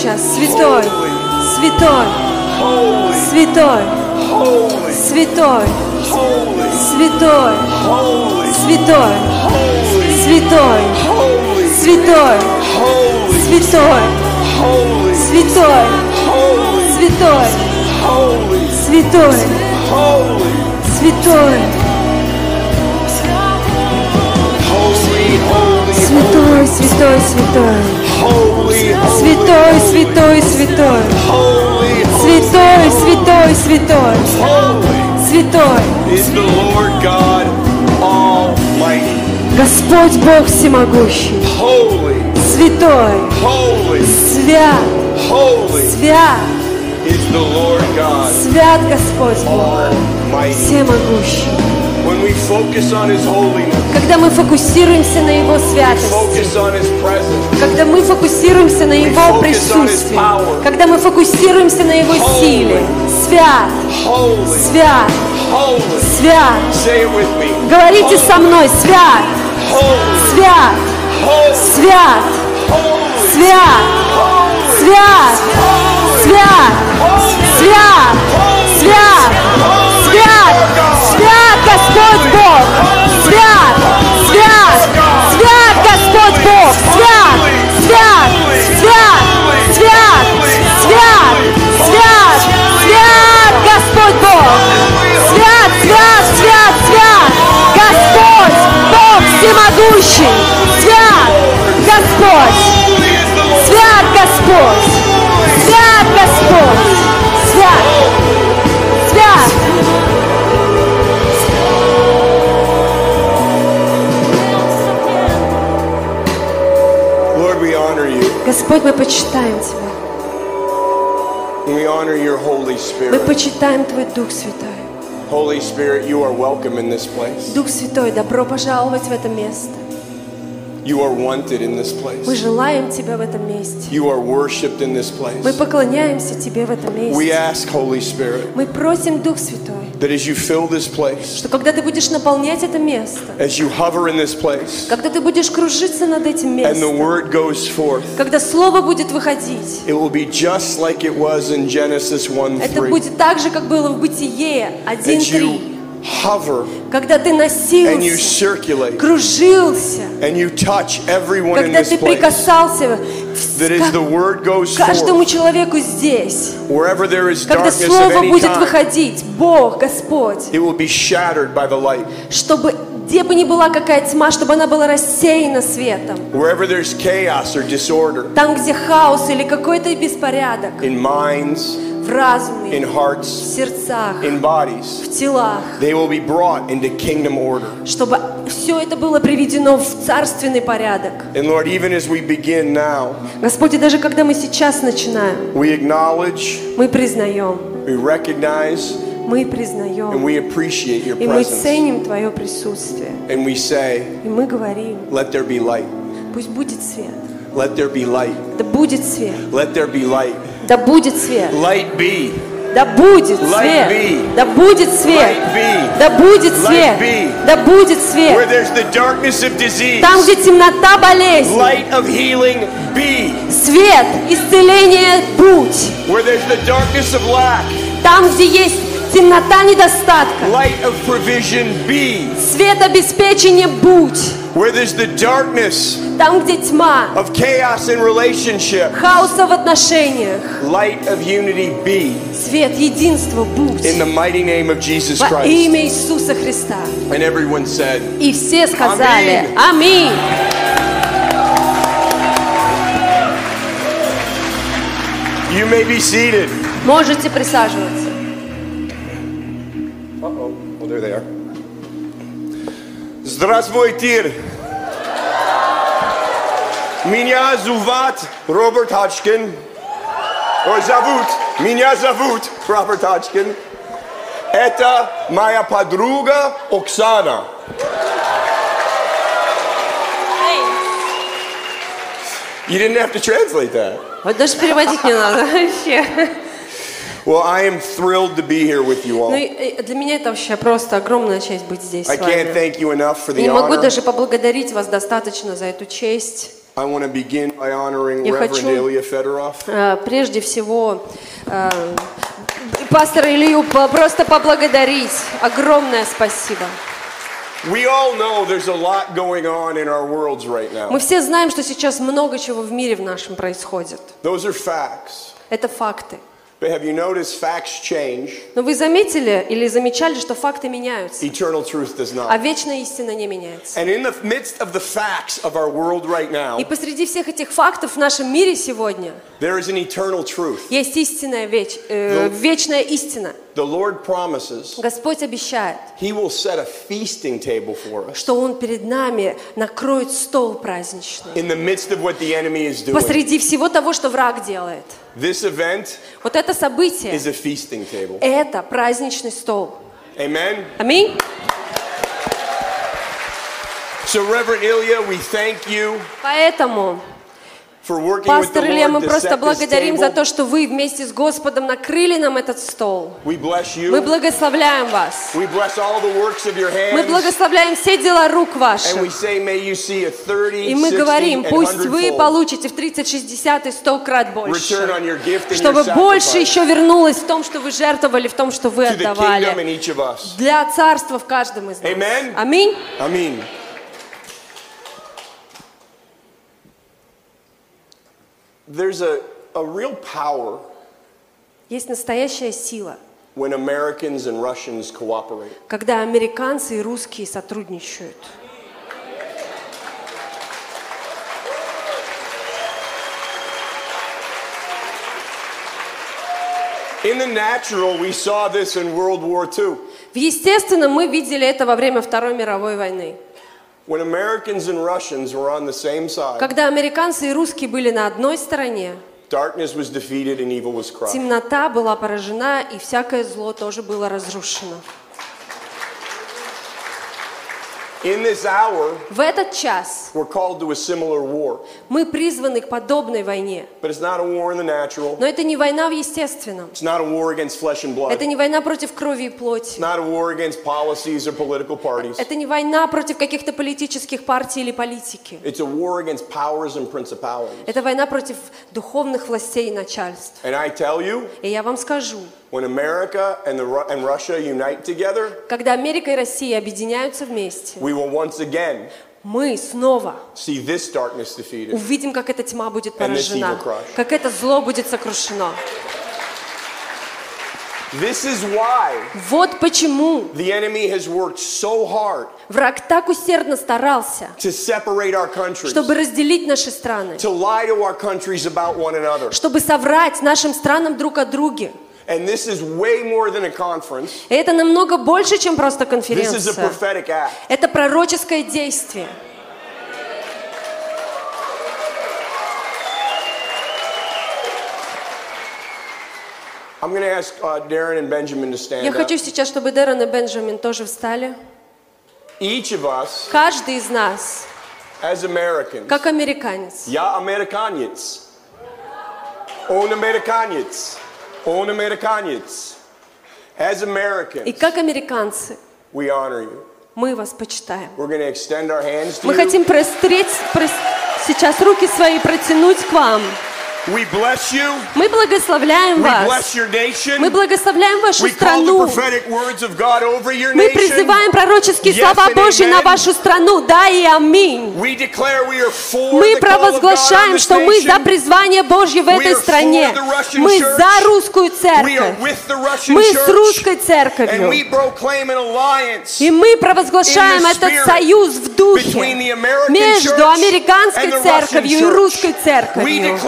сейчас, святой, святой, святой, святой, святой, святой, святой, святой, святой, святой, святой, святой, святой, святой, святой, святой, Святой, святой, святой. Святой, святой, святой. Святой. Господь Бог всемогущий. Святой. Свят. Свят. Свят Господь Бог. Всемогущий. Когда мы фокусируемся на Его святости, когда мы фокусируемся на Его присутствии, когда мы фокусируемся на Его силе, свят, свят, свят. Говорите со мной, свят, свят, свят, свят, свят, свят, свят, свят, свят, свят Господь Бог, свят, свят, свят Господь Бог, свят, свят, свят, свят, свят, свят, свят Господь Бог, свят, свят, свят, свят, Господь Бог всемогущий, свят Господь. Свят Господь! Свят Господь! Господь, мы почитаем Тебя. And we honor your Holy Мы почитаем Твой Дух Святой. Holy Spirit, you are welcome in this place. Дух Святой, добро пожаловать в это место. You are wanted in this Мы place. желаем Тебя в этом месте. You are worshipped in this Мы place. поклоняемся Тебе в этом We месте. ask, Holy Spirit, Мы просим, Дух Святой, that as you fill this place, что когда Ты будешь наполнять это место, as you hover in this place, когда Ты будешь кружиться над этим and the местом, word goes forth, когда Слово будет выходить, it will be just like it was in Genesis 1 это 3. будет так же, как было в Бытие That 1.3. you hover Когда ты and you носился, circulate кружился, and you touch everyone in когда this ты place. прикасался That каждому человеку здесь, когда Слово будет выходить, Бог, Господь, чтобы где бы ни была какая тьма, чтобы она была рассеяна светом. Там, где хаос или какой-то беспорядок. в разуме, in hearts, в сердцах, in bodies, в телах, they will be brought into kingdom order. чтобы все это было приведено в царственный порядок. And Lord, even as we begin now, Господи, даже когда мы сейчас начинаем, we acknowledge, мы признаем, we recognize, мы and признаем, we appreciate your и мы presence. ценим Твое присутствие. And we say, И мы говорим, let there be light. пусть будет свет. Let there be light. Да будет свет. Let there be light. Да будет свет. Light be. Да будет свет. Да будет свет. Да будет свет. Да будет свет. Там, где темнота болезнь. Свет, исцеление, путь. Там, где есть темнота недостатка, light of provision be. свет обеспечения будь. Where there's the darkness Там, где тьма, of chaos in relationship, хаоса в отношениях, light of unity be. свет единства будь. In the mighty name of Jesus Во Christ. имя Иисуса Христа. And everyone said, И все сказали Аминь. You may be seated. Можете присаживаться. There they are. Здравствуйте. Меня зовут Роберт Хачкин. Ой, зовут. Меня зовут Роберт Хачкин. Это моя подруга Оксана. You didn't have to translate that. Вот даже переводить не надо вообще. Well, I am thrilled to be here with you Ну, all. и- и для меня это вообще просто огромная честь быть здесь I с can't вами. thank you enough for the не могу honor. даже поблагодарить вас достаточно за эту честь. I want to begin by honoring Я Reverend хочу- Ilya Fedorov. Э, Прежде всего, э, пастора Илью по- просто поблагодарить. Огромное спасибо. We all know there's a lot going on in our worlds right now. Мы все знаем, что сейчас много чего в мире в нашем происходит. Those are facts. Это факты. But have you noticed facts change, Но вы заметили или замечали, что факты меняются, eternal truth does а вечная истина не меняется. And in the midst of the facts of our world right now, И посреди всех этих фактов в нашем мире сегодня there is an eternal truth. есть истинная веч, э, вечная истина. The Lord promises Господь обещает, He will set a feasting table for us что Он перед нами накроет стол праздничный. in the midst of what the enemy is doing. Посреди всего того, что враг делает. This event Вот это событие, is a feasting table. это праздничный стол. Amen. Аминь. So, Reverend Ilya, we thank you Поэтому, пастор Илья, мы просто благодарим за то, что вы вместе с Господом накрыли нам этот стол. Мы благословляем вас. Мы благословляем все дела рук ваших. say, may you see a 30, И мы 60, говорим, пусть 100 вы получите в 30, 60 и 100 крат больше. Чтобы больше еще вернулось в том, что вы жертвовали, в том, что вы отдавали. Для царства в каждом из нас. Amen. Аминь. I mean, there's a, a real power Есть настоящая сила, when Americans and Russians cooperate. когда американцы и русские сотрудничают. In the natural, we saw this in World War II. В естественном мы видели это во время Второй мировой войны. Когда американцы и русские были на одной стороне, darkness was defeated and evil was crushed. темнота была поражена, и всякое зло тоже было разрушено. In this hour, В этот час we're called to a similar war. мы призваны к подобной войне. But it's not a war in the natural. Но это не война в естественном. It's not a war against flesh and blood. Это It's не война против крови и плоти. not a war against policies or political parties. Это не война против каких-то политических партий или политики. It's a war against powers and principalities. Это война против духовных властей и начальств. And I tell you, И я вам скажу, when America and, the, Ru- and Russia unite together, когда Америка и Россия объединяются вместе, we will once again мы снова see this darkness defeated. увидим, как эта тьма будет поражена, как это зло будет сокрушено. This is why Вот почему the enemy has worked so hard враг так усердно старался, to separate our countries, чтобы разделить наши страны, to lie to our countries about one another. чтобы соврать нашим странам друг о друге. And this is way more than a conference. Это намного больше, чем просто This is a конференция. prophetic act. Это пророческое действие. I'm going to ask uh, Darren and Benjamin to stand Я хочу сейчас, чтобы Дэрон и Бенджамин тоже встали. Each of us, Каждый из нас, as Americans, как американец, Я американец. Он американец. Он американец. As и Americans, как американцы, we honor you. мы вас почитаем. We're to extend our hands to Мы you. хотим простреть, прос- сейчас руки свои протянуть к вам. We bless you. Мы благословляем We bless вас. your nation. Мы благословляем вашу We call the страну. prophetic words of God over your Мы призываем пророческие Yes слова Божьи на вашу страну. Да и аминь. We declare we are for Мы the call of God on провозглашаем, что мы за призвание Божье в этой стране. Мы за русскую церковь. Мы с русской церковью. И мы провозглашаем этот союз в духе между американской церковью и русской церковью.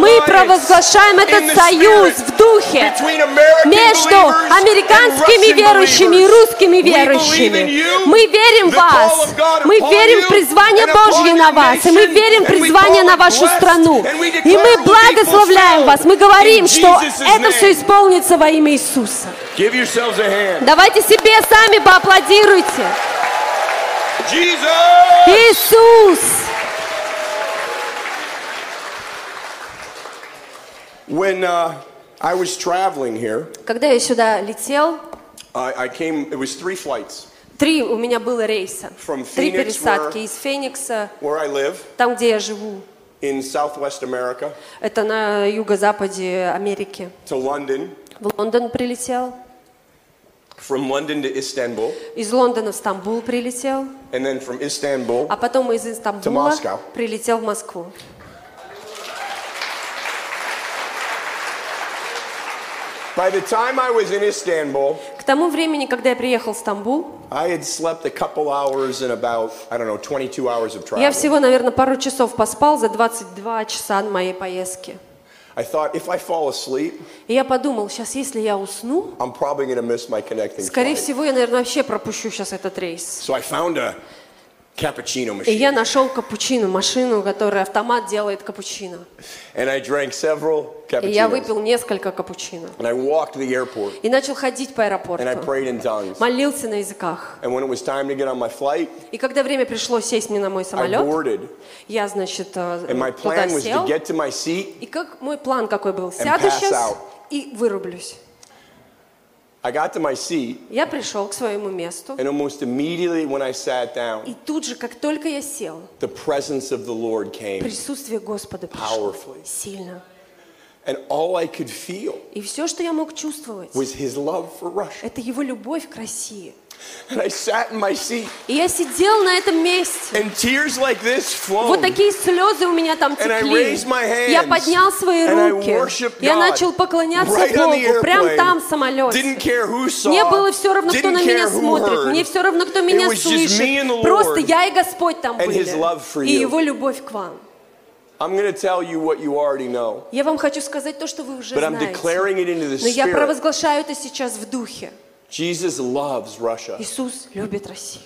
Мы провозглашаем этот союз в духе между американскими верующими и русскими верующими. Мы верим в вас. Мы верим в призвание Божье на вас. И мы верим в призвание на вашу страну. И мы благословляем вас. Мы говорим, что это все исполнится во имя Иисуса. Давайте себе сами поаплодируйте. Иисус! When uh, I was traveling here, Когда я сюда летел, I, I came, it was three flights три у меня было рейса. From Три Phoenix, пересадки where- из Феникса, where I live там, где я живу, in Southwest America Это на юго-западе Америки. to London, В Лондон прилетел. from London to Istanbul, Из Лондона в Стамбул прилетел. and then from Istanbul. А потом из Стамбула Moscow. прилетел в Москву. By the time I was in Istanbul, К тому времени, когда я приехал в Стамбул, I had slept a couple hours in about, I don't know, 22 hours of я всего, наверное, пару часов поспал за 22 часа моей поездки. I thought if I fall asleep, И я подумал, сейчас, если я усну, I'm probably miss my connecting скорее flight. всего, я, наверное, вообще пропущу сейчас этот рейс. So I found a И я нашел капучино, машину, которая автомат делает капучино. and I drank several И я выпил несколько капучино. And I walked to the airport, И начал ходить по and I аэропорту. prayed in tongues. Молился на языках. And when it was time to get on my flight, И когда время пришло сесть мне на мой самолет, я, значит, and my туда plan was to сел. get to my seat. И как мой план какой был? Сяду сейчас и вырублюсь. I got to my seat, Я пришел к своему месту. and almost immediately when I sat down, И тут же, как только я сел, the presence of the Lord came, присутствие Господа пришло Powerfully. сильно. And all I could feel И все, что я мог чувствовать, was His love for Russia. это его любовь к России. And I sat in my seat, И я сидел на этом месте. and tears like this Вот flowed. такие слезы у меня там And I текли. raised my hands, Я поднял свои and I руки. Я начал поклоняться right Богу. Прям airplane. там в самолете. Didn't care who saw, Мне было все равно, кто на меня смотрит. Мне все равно, кто меня слышит. Просто я и Господь там and были. His love for И. Его любовь к вам. I'm going to tell you what you already know, Я вам хочу сказать то, что вы уже but I'm знаете. declaring it into the Но я Spirit. провозглашаю это сейчас в духе. Jesus loves Russia. Иисус любит Россию.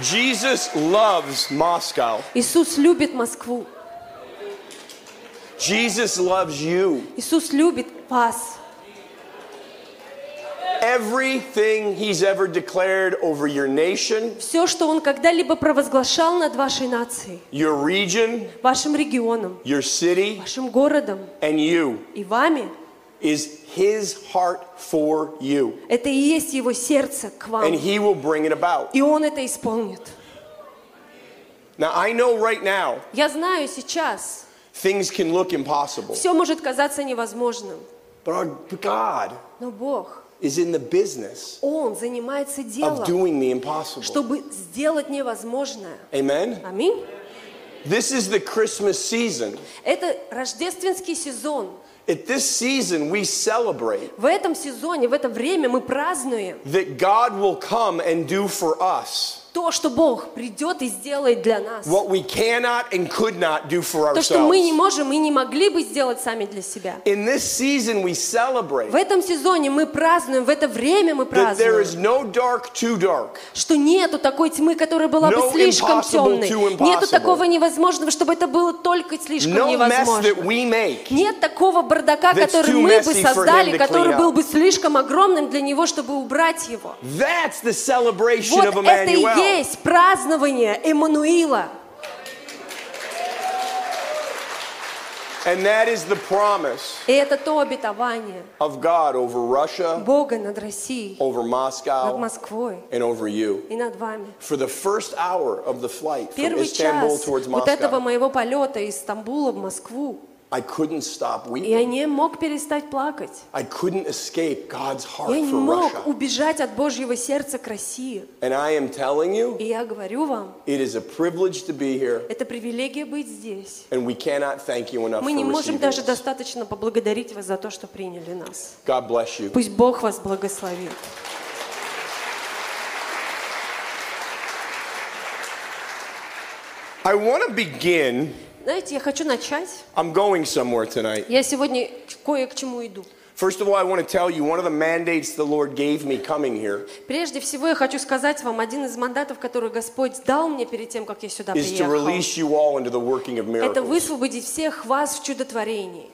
Jesus loves Moscow. Иисус любит Москву. Jesus loves you. Иисус любит вас. Everything He's ever declared over your nation, Все, что Он когда-либо провозглашал над вашей нацией, your region, вашим регионом, your city, вашим городом and you и вами, is His heart for you. это и есть Его сердце к вам. And He will bring it about. И Он это исполнит. Now, I know right now Я знаю сейчас, things can look impossible, все может казаться невозможным, but our God но Бог, is in the business Он занимается of делом, doing the impossible. чтобы сделать невозможное. Amen? Аминь. This is the Christmas season. Это рождественский сезон. At this season, we celebrate В этом сезоне, в это время мы празднуем that God will come and do for us то, что Бог придет и сделает для нас. what we cannot and could not do for То, что мы не ourselves. можем и не могли бы сделать сами для себя. In this season, we В celebrate этом сезоне мы празднуем, в это время мы that there is празднуем, no dark too dark, что нету такой тьмы, которая была бы слишком темной. Нету такого невозможного, чтобы это было только слишком no mess that невозможно. we make Нет такого бардака, который мы бы создали, который был бы слишком огромным для него, чтобы убрать его. That's the celebration Вот of это и Есть празднование Эммануила. And that is the promise И это то обетование of God over Russia, Бога над Россией, over над Moscow, Москвой and over you. и над вами. For the first hour of the flight from Первый Istanbul час towards вот этого Moscow, моего полета из Стамбула в Москву, I couldn't stop я weeping. не мог перестать плакать. I couldn't escape God's heart Я не for мог Russia. убежать от Божьего сердца к России. And I am telling you, И я говорю вам, it is a privilege to be here, это привилегия быть здесь. and we cannot thank you enough Мы for не можем receiving даже us. достаточно поблагодарить вас за то, что приняли нас. God bless you. Пусть Бог вас благословит. I want to begin. Знаете, я хочу начать. I'm going somewhere tonight. Я сегодня кое к чему иду. First of all, I want to tell you one of the mandates the Lord gave me coming here Прежде всего, я хочу сказать вам, один из мандатов, который Господь дал мне перед тем, как я сюда is to приехал, release you all into the working of это miracles. высвободить всех вас в чудотворении.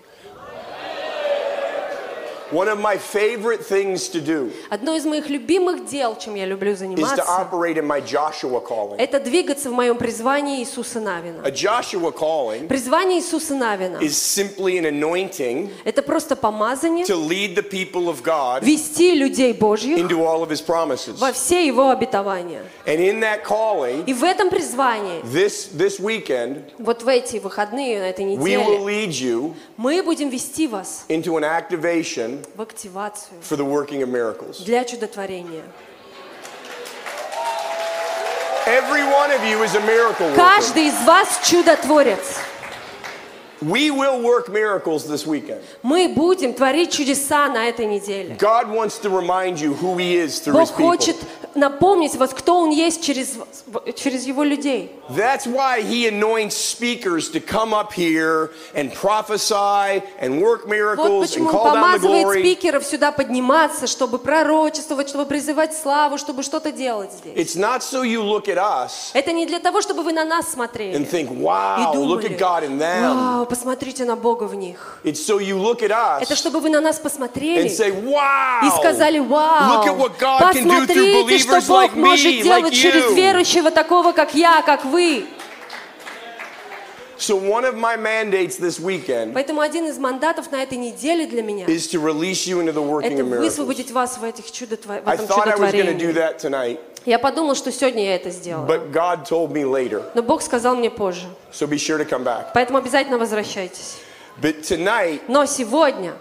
One of my favorite things to do Одно из моих любимых дел, чем я люблю is to заниматься, operate in my Joshua calling. это двигаться в моем призвании Иисуса Навина. A Joshua calling Призвание Иисуса Навина is simply an anointing – это просто помазание to lead the people of God вести людей Божьих into all of his promises. во все его обетования. And in that calling, И в этом призвании, this, this weekend, вот в эти выходные, на этой we will неделе, lead you мы будем вести вас into an activation в активацию for the working of miracles. для чудотворения. Every one of you is a miracle worker. Каждый из вас чудотворец. We will work miracles this weekend. Мы будем творить чудеса на этой неделе. God wants to remind you who He is through His Бог people. хочет напомнить вас, кто Он есть через, через Его людей. That's why He anoints speakers to come up here and prophesy and work Вот miracles почему and Он call down the помазывает glory. спикеров сюда подниматься, чтобы пророчествовать, чтобы призывать славу, чтобы что-то делать здесь. It's not so you look at us Это не для того, чтобы вы на нас смотрели and think, и wow, look думали, at God in them. вау, посмотрите на Бога в них. It's so you look at Это us чтобы вы на нас and посмотрели say, wow, и сказали, вау, look at what God can do through посмотрите, что Бог может делать через верующего такого, как я, как вы. So one of my mandates this weekend Поэтому один из мандатов на этой неделе для меня is to release you into the working это высвободить вас в, этих чудотво- в I этом thought I was going to do that tonight, Я подумал, что сегодня я это сделаю. but God told me later. Но Бог сказал мне позже. So be sure to come back. Поэтому обязательно возвращайтесь. But tonight, Но сегодня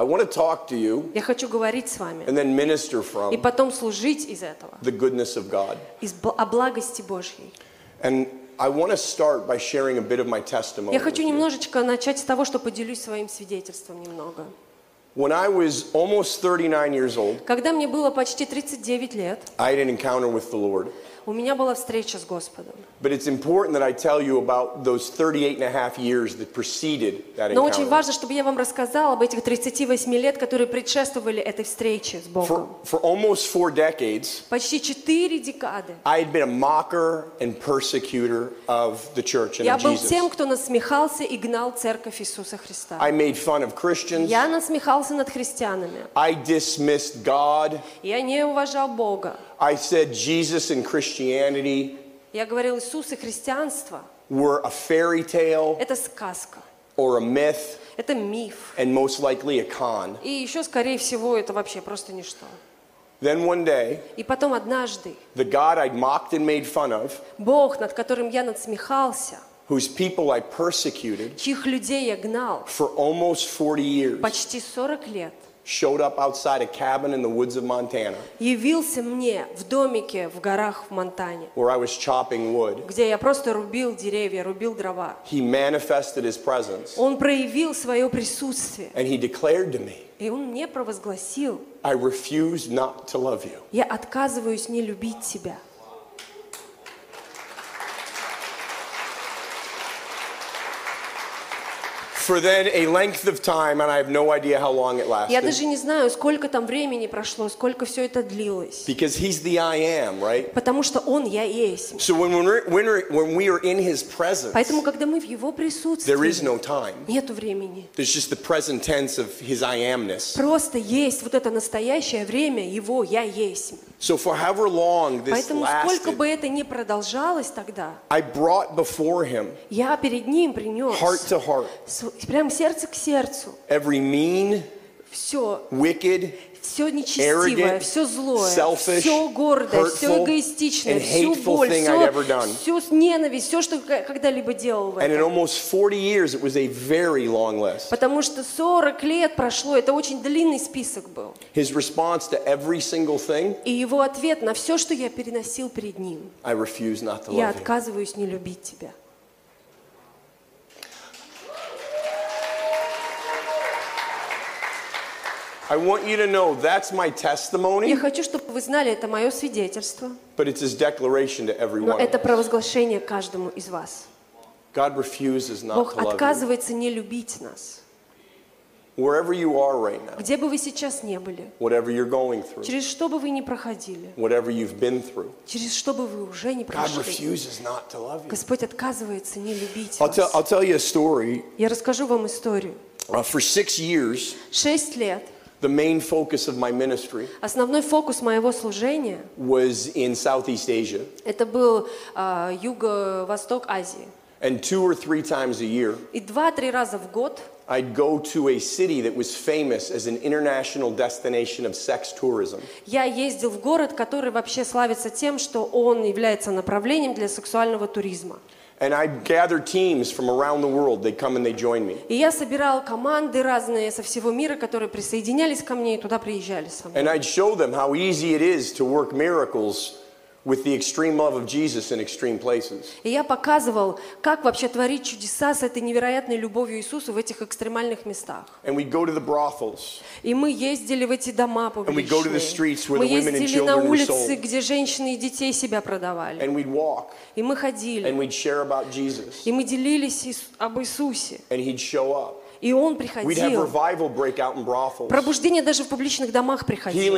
I want to talk to you я хочу говорить с вами and then minister и from потом служить из этого, the goodness of God. из о благости Божьей. And I want to start by sharing a bit of my testimony. Я хочу немножечко начать с того, что поделюсь своим свидетельством немного. When I was almost 39 years old, Когда мне было почти 39 лет, I had an encounter with the Lord. У меня была встреча с Господом. But it's important that I tell you about those 38 and a half years that preceded that Но очень encounter. важно, чтобы я вам рассказала об этих 38 лет, которые предшествовали этой встрече с For, Богом. for almost four decades, Почти четыре декады. I had been a mocker and persecutor of the church and Я был Jesus. тем, кто насмехался и гнал церковь Иисуса Христа. I made fun of Christians. Я насмехался над христианами. I dismissed God. Я не уважал Бога. I said Jesus and Christianity Я говорил, Иисус и христианство were a fairy tale – это сказка, or a myth это миф. and most likely a con. И еще, скорее всего, это вообще просто ничто. Then one day, И потом однажды the God I'd mocked and made fun of, Бог, над которым я надсмехался, whose people I persecuted чьих людей я гнал for almost 40 years, почти 40 лет, showed up outside a cabin in the woods of Montana явился мне в домике в горах в Монтане, where I was chopping wood. где я просто рубил деревья, рубил дрова. He manifested his presence Он проявил свое присутствие, and he declared to me, и он мне провозгласил, I refuse not to love you. я отказываюсь не любить тебя. For then a length of time, and I have no idea how long it Я lasted, даже не знаю, сколько там времени прошло, сколько все это длилось. because he's the I am, right? Потому что Он Я есть. So when we're, when we're, when we are in his presence, Поэтому, когда мы в Его there is присутствии, no time. нету времени. There's just the present tense of his I amness. Просто есть вот это настоящее время Его Я есть. So for however long this Поэтому сколько lasted, бы это ни продолжалось тогда, I brought before him, я перед Ним принес heart to heart, прям сердце к сердцу every mean, все, wicked, все нечестивое, все злое, selfish, все гордое, все hurtful, эгоистичное, and всю боль, все, всю ненависть, все, что я когда-либо делал в этом. almost 40 years, it was a very long list. Потому что 40 лет прошло, это очень длинный список был. His response to every single thing, И его ответ на все, что я переносил перед ним, I refuse not to я love you. отказываюсь не любить тебя. I want you to know that's my Я testimony, хочу, чтобы вы знали, это мое свидетельство, but it's his declaration to every но one. это провозглашение каждому из вас. God refuses not Бог to love you. отказывается не любить нас. Wherever you are right now, Где бы вы сейчас не были, whatever you're going through, через что бы вы ни проходили, whatever you've been through, через что бы вы уже не God прошли, refuses not to love you. Господь отказывается не любить I'll tell, I'll вас. tell you a story. Я расскажу вам историю. Uh, for six years, Шесть лет the main focus of my ministry Основной фокус моего служения was in Southeast Asia. это был а, юго-восток Азии. And two or three times a year, И два-три раза в год I'd go to a city that was famous as an international destination of sex tourism. я ездил в город, который вообще славится тем, что он является направлением для сексуального туризма. And I'd gather teams from around the world. They'd come and they'd join me. И я собирал команды разные со всего мира, которые присоединялись ко мне и туда приезжали со мной. And I'd show them how easy it is to work miracles with the extreme love of Jesus in extreme places. И я показывал, как вообще творить чудеса с этой невероятной любовью Иисуса в этих экстремальных местах. And we'd go to the brothels. И мы ездили в эти дома we go to the публичные. streets where Мы the women and ездили на children were улицы, sold. где женщины и детей себя продавали. And we'd walk И мы and ходили. we'd share about Jesus. И мы делились Ис- об Иисусе. And he'd show up. И Он приходил. Пробуждение даже в публичных домах приходило.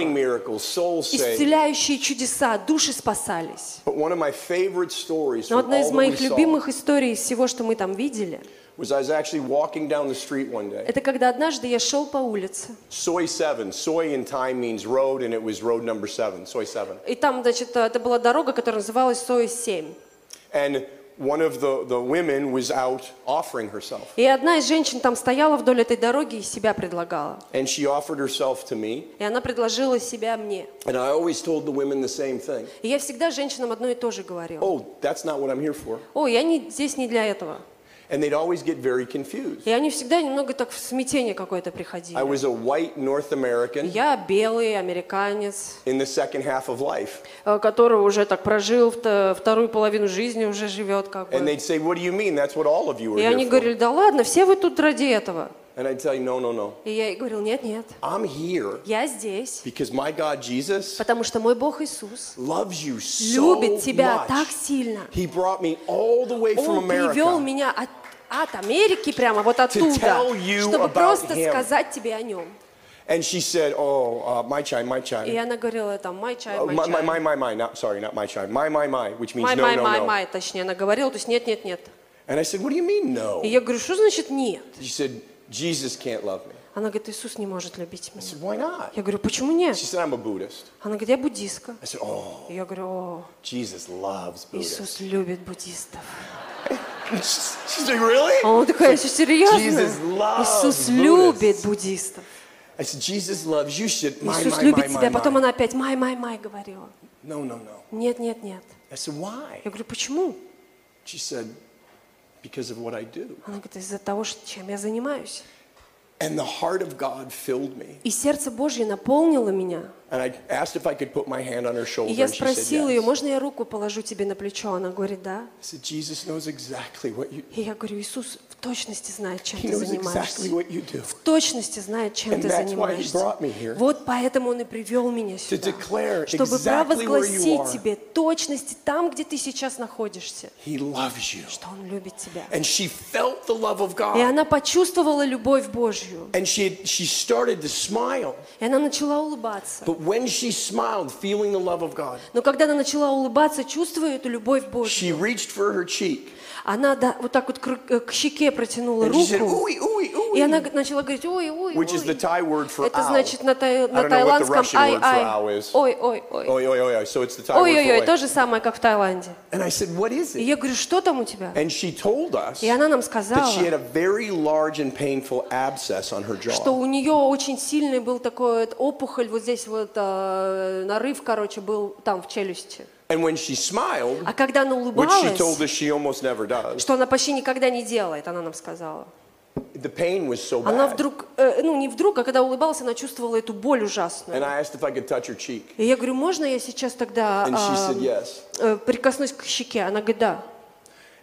Исцеляющие чудеса, души спасались. Но одна из моих любимых историй из всего, что мы там видели, was I was actually walking down the street one day. это когда однажды я шел по улице, Soy 7. Soy in time means road, and it was road number 7. Soy 7. и там, значит, это была дорога, которая называлась Соя-7. And one of the, the women was out offering herself. И одна из женщин там стояла вдоль этой дороги и себя предлагала. And she offered herself to me. И она предложила себя мне. And I always told the women the same thing. И я всегда женщинам одно и то же говорила. Oh, that's not what I'm here for. О, я не, здесь не для этого. And they'd always get very confused. И они всегда немного так в смятение какое-то приходили. I was a white North American Я белый американец, in the second half of life. э, который уже так прожил вто- вторую половину жизни, уже живет как And бы. they'd say, What do you mean? That's what all of you are И они говорили, да ладно, все вы тут ради этого. And I'd tell you, No, no, no. И я говорил, нет, нет, I'm here я здесь, because my God, Jesus, потому что мой Бог Иисус loves you so любит тебя так much. сильно. He brought me all the way from Он привел America меня от, от Америки прямо вот оттуда, чтобы просто him. сказать тебе о нем. And she said, Oh, uh, my chai, my И chai. она говорила там, чай, Oh, май my, my, чай. my, my, my, not, sorry, not my chai. My, my, my, which means Май, no, май, no, май, no. май, точнее, она говорила, то есть нет, нет, нет. And I said, What do you mean, no? И я говорю, что значит нет? She said, Jesus can't love me. Она говорит, Иисус не может любить I меня. said, Why not? Я говорю, почему нет? She said, I'm a Buddhist. Она говорит, я буддистка. I said, Oh, И я говорю, о, Jesus loves Buddhists. Иисус любит буддистов. She's like, Really? А он такой, серьезно? Jesus loves Иисус любит буддистов. I said, Jesus loves you. She said, My, Иисус my, любит my, тебя. my, Потом my. она опять май, май, май говорила. No, no, no. Нет, нет, нет. I said, Why? Я говорю, почему? She said, Because of what I do. Она говорит, из-за того, чем я занимаюсь. And the heart of God filled me. И сердце Божье наполнило меня. And I asked if I could put my hand on her И я спросила ее, можно я руку положу тебе на плечо? Она говорит, да. I said, Jesus knows exactly what you И я говорю, Иисус точности знает, чем ты занимаешься. exactly. В точности знает, чем And ты занимаешься. Вот поэтому Он и привел меня сюда. Чтобы exactly провозгласить тебе точности там, где ты сейчас находишься. Что Он любит тебя. И она почувствовала любовь Божью. She, she. И она начала улыбаться. Smiled, God, Но когда она начала улыбаться, чувствуя эту любовь Божью, она да, вот так вот к, ру- к щеке протянула руку. И она начала говорить, ой, ой, ой. Это значит на, тай- на тайландском ай, ай. Ой, ой, ой. So it's the Thai Ой, word ой, for ой, oi. то же самое, как в Таиланде. And I said, what is И я говорю, что там у тебя? And she told us И она нам that сказала, she had a very large and painful abscess on her что у нее очень сильный был такой опухоль, вот здесь вот э, нарыв, короче, был там в челюсти. And when she smiled, А когда она which she улыбалась, told us she almost never does, что она почти никогда не делает, она нам сказала. the pain was so Она bad. вдруг, э, ну не вдруг, а когда улыбалась, она чувствовала эту боль And ужасную. I asked if I could touch her cheek. И я говорю, можно я сейчас тогда And said yes. э, прикоснусь к щеке? Она говорит, да.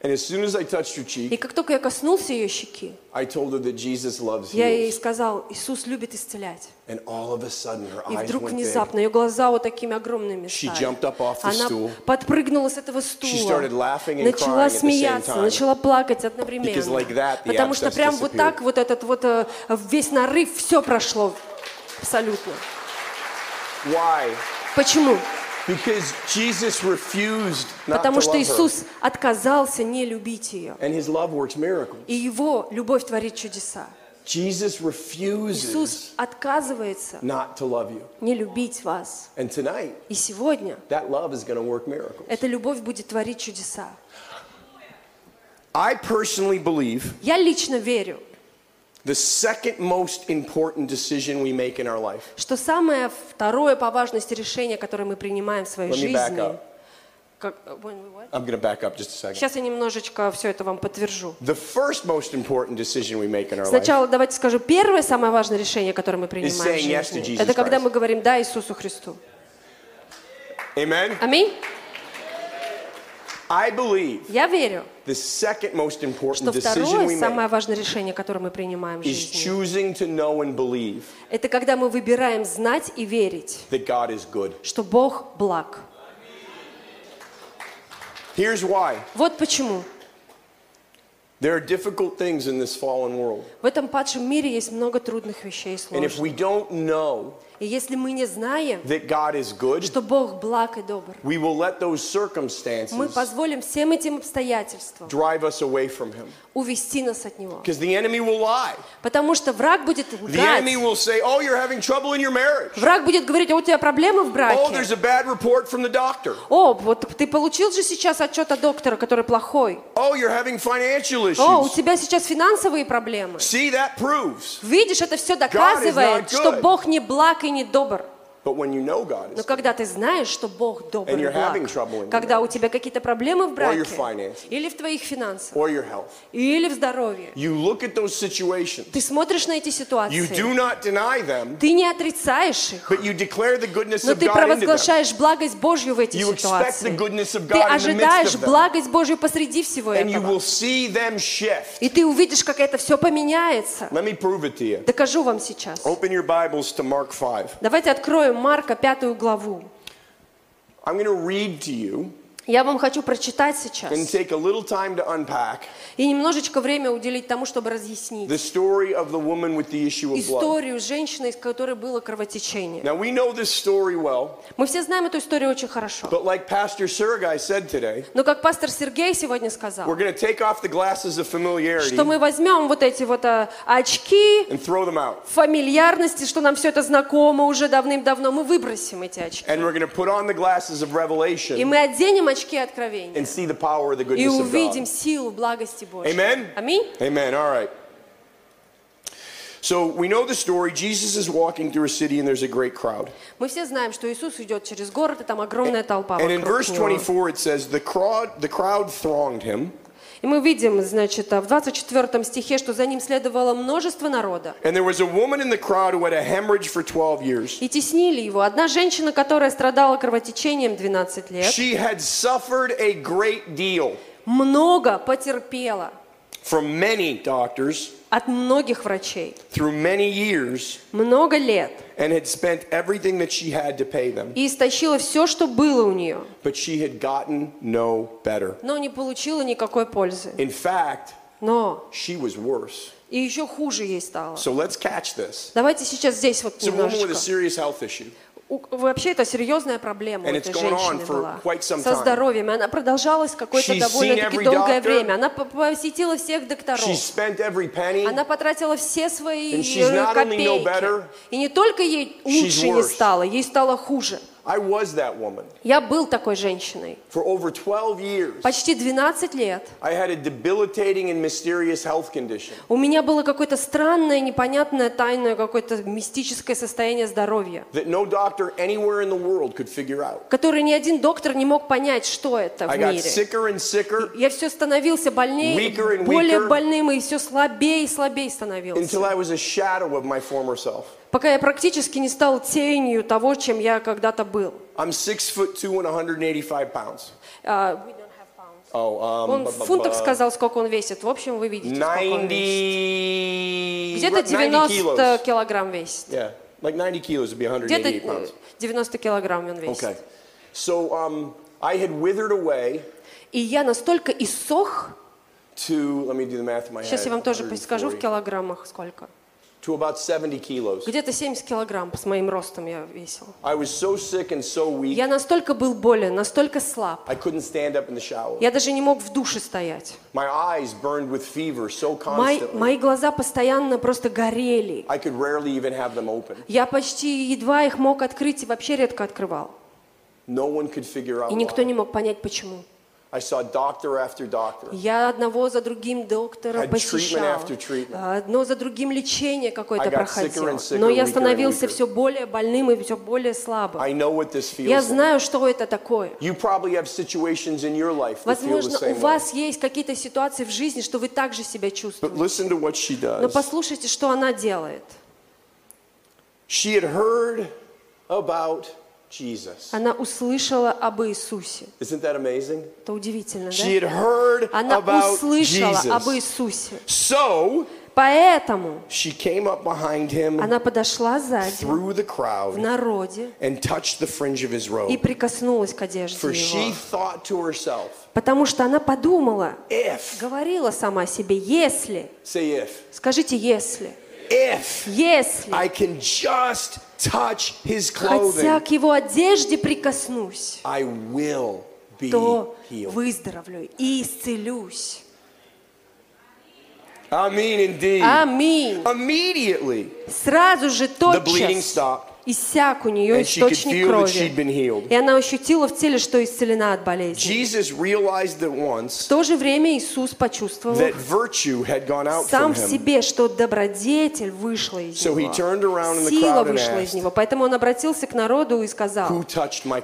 And as soon as I touched her И cheek, как только я коснулся ее щеки, I told her that Jesus loves я ей сказал, Иисус любит исцелять. And all of a sudden, her И eyes вдруг went big. внезапно ее глаза вот такими огромными She стали. jumped up off the Она stool. подпрыгнула с этого She стула, started laughing and crying начала at the same смеяться, time. начала плакать Because одновременно. like that, the Потому что прям вот так вот этот вот э, весь нарыв, все прошло абсолютно. Why? Почему? Because not Потому что. Иисус отказался не любить ее. And his love works miracles. И его любовь творит чудеса. Jesus Иисус refuses отказывается not to love you. не любить вас. And tonight, И сегодня that love is going to work miracles. эта любовь будет творить чудеса. I personally believe Я лично верю, the second most important decision we make in our life. что самое второе по важности решение, которое мы принимаем в своей Let me back жизни, up. как- what? I'm going to back up just a second. Сейчас я немножечко все это вам подтвержу. The first most important decision we make in our life Сначала давайте скажу, первое самое важное решение, которое мы принимаем в saying yes to жизни, Jesus это когда мы говорим «да» Иисусу Христу. Amen? Аминь? I believe Я верю, the second most что important decision второе we самое make важное решение, которое мы принимаем в is жизни, choosing to know and believe это когда мы выбираем знать и верить, that God is good. что Бог благ. Here's why. Вот почему. There are difficult things in this fallen world. В этом падшем мире есть много трудных вещей и And if сложных. we don't know И если мы не знаем, that God is good, что Бог благ и добр, we will let those мы позволим всем этим обстоятельствам drive us away from Him. увести нас от Него. Because the enemy will lie. Потому что враг будет The лгать. enemy will say, Oh, you're having trouble in your marriage. Враг будет говорить, а у тебя проблемы в Oh, браке? there's a bad report from the doctor. О, вот ты получил же сейчас отчет от доктора, который плохой. Oh, you're having financial О, у тебя сейчас финансовые проблемы. See, that proves. Видишь, это все доказывает, что. Бог не благ и не добр. But when you know God Но когда ты знаешь, что Бог добр и благ, когда у тебя какие-то проблемы в браке, или в твоих финансах, или в здоровье, ты смотришь на эти ситуации, ты не отрицаешь их, но ты провозглашаешь благость Божью в эти ситуации. Ты ожидаешь благость Божью посреди всего And you этого. will see them shift. И ты увидишь, как это все поменяется. Dокажу вам сейчас. Open your Bibles to Mark 5. Давайте откроем Марка пятую главу. I'm going to read to you Я вам хочу прочитать сейчас and take a little time to unpack и немножечко время уделить тому, чтобы разъяснить the story of the woman with the issue of историю женщины, из которой было кровотечение. Now, we know this story well, Мы все знаем эту историю очень хорошо. but like Pastor Sergei said today, Но как пастор Сергей сегодня сказал, we're going to take off the glasses of familiarity что мы возьмем вот эти вот а, очки and throw them out. фамильярности, что нам все это знакомо уже давным-давно, мы выбросим эти очки. And we're going to put on the glasses of И revelation мы оденем очки откровения. and see the power of the И goodness of увидим God. силу благости Божьей. Amen? Аминь. Amen. All right. So we know the story. Jesus is walking through a city and there's a great crowd. Мы все знаем, что Иисус идет через город, и там огромная толпа And in вокруг verse него. 24 it says, the crowd, the crowd thronged him, И мы видим, значит, в 24 стихе, что за ним следовало множество народа. and there was a woman in the crowd who had a hemorrhage for 12 years. И теснили его. Одна женщина, которая страдала кровотечением 12 лет, She had suffered a great deal много потерпела from many doctors от многих врачей. through many years Много лет. and had spent everything that she had to pay them. И истощила все, что было у нее. But she had gotten no better. Но не получила никакой пользы. In fact, Но she was worse. и еще хуже ей стало. So let's catch this. Давайте сейчас здесь вот It's a woman with a немножечко. serious health issue. У- Вообще это серьезная проблема у And этой going on женщины была. Со здоровьем. Она продолжалась какое-то довольно-таки долгое doctor. время. Она по- посетила всех докторов. Она потратила все свои копейки. better, И не только ей лучше не стало, ей стало хуже. I was that woman. Я был такой женщиной. For over 12 years, Почти 12 лет. I had a debilitating and mysterious health condition У меня было какое-то странное, непонятное, тайное, какое-то мистическое состояние здоровья, that no doctor anywhere in the world could figure out. которое ни один доктор не мог понять, что это в I got мире. sicker and sicker Я все становился больнее, Weaker and более weaker. больным, и все слабее и слабее становился. until I was a shadow of my former self. Пока я практически не стал тенью того, чем я когда-то был. I'm six foot two and 185 pounds. А, Oh, um, Он в фунтах сказал, сколько он весит. В общем, вы видите, сколько он весит. 90, Где-то 90 90 kilos. килограмм весит. Yeah, like 90 kilos would be 188 Где-то pounds. э, 90 килограмм он весит. Okay. So um, I had withered away И я настолько иссох, to, let me do the math in my head. сейчас я вам тоже подскажу в 140. килограммах сколько. To about 70 kilos. Где-то 70 килограмм с моим ростом я весил. I was so sick and so weak, Я настолько был болен, настолько слаб. I couldn't stand up in the shower. Я даже не мог в душе стоять. My eyes burned with fever so Мои, constantly, мои глаза постоянно просто горели. I could rarely even have them open. Я почти едва их мог открыть и вообще редко открывал. No one could figure out И никто why. не мог понять, почему. I saw doctor after doctor. Я одного за другим доктора посещал. after treatment. Одно за другим лечение I какое-то проходил. Но я становился все более больным и все более слабым. I know what this Я знаю, что это такое. Возможно, у вас есть какие-то ситуации в жизни, что вы также себя But чувствуете. listen to what she Но does. послушайте, что она делает. She had heard about Jesus. Она услышала об Иисусе. Isn't that amazing? Это удивительно, She да? had heard Она about услышала об Jesus. Иисусе. So Поэтому she came up behind him она подошла сзади, through the в crowd народе, and touched the fringe of his и robe. прикоснулась к одежде For she его. thought to herself, Потому что она подумала, if, говорила сама себе, если, say if, скажите, если, if если, I can just touch his хотя clothing, к его одежде прикоснусь, I will be то healed. выздоровлю и исцелюсь. I mean, indeed. Аминь. Immediately, Сразу же the bleeding тотчас stopped, Иссяк у нее источник крови. И она ощутила в теле, что исцелена от болезни. В то же время Иисус почувствовал сам в себе, что добродетель вышла из него. Сила вышла из него. Поэтому он обратился к народу и сказал,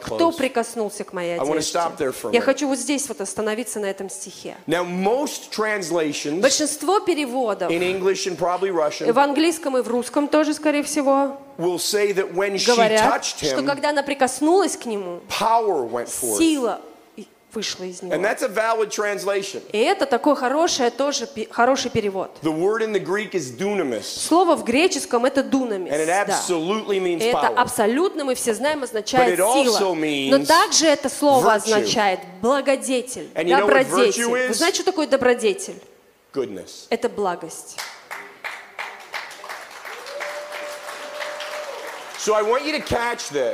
кто прикоснулся к моей одежде? Я хочу вот здесь вот остановиться на этом стихе. Большинство переводов в английском и в русском тоже, скорее всего, will say that when she говорят, touched что him, когда она прикоснулась к нему, power went forth. сила вышла из And него. that's a valid translation. И это такой хороший, тоже хороший перевод. The word in the Greek is dunamis, Слово в греческом это дунамис. and it absolutely means И это power. абсолютно, мы все знаем, означает But it сила. also means Но также это слово virtue. означает благодетель, And you know what добродетель. virtue is? Вы знаете, что такое добродетель? Goodness. Это благость. So I want you to catch this.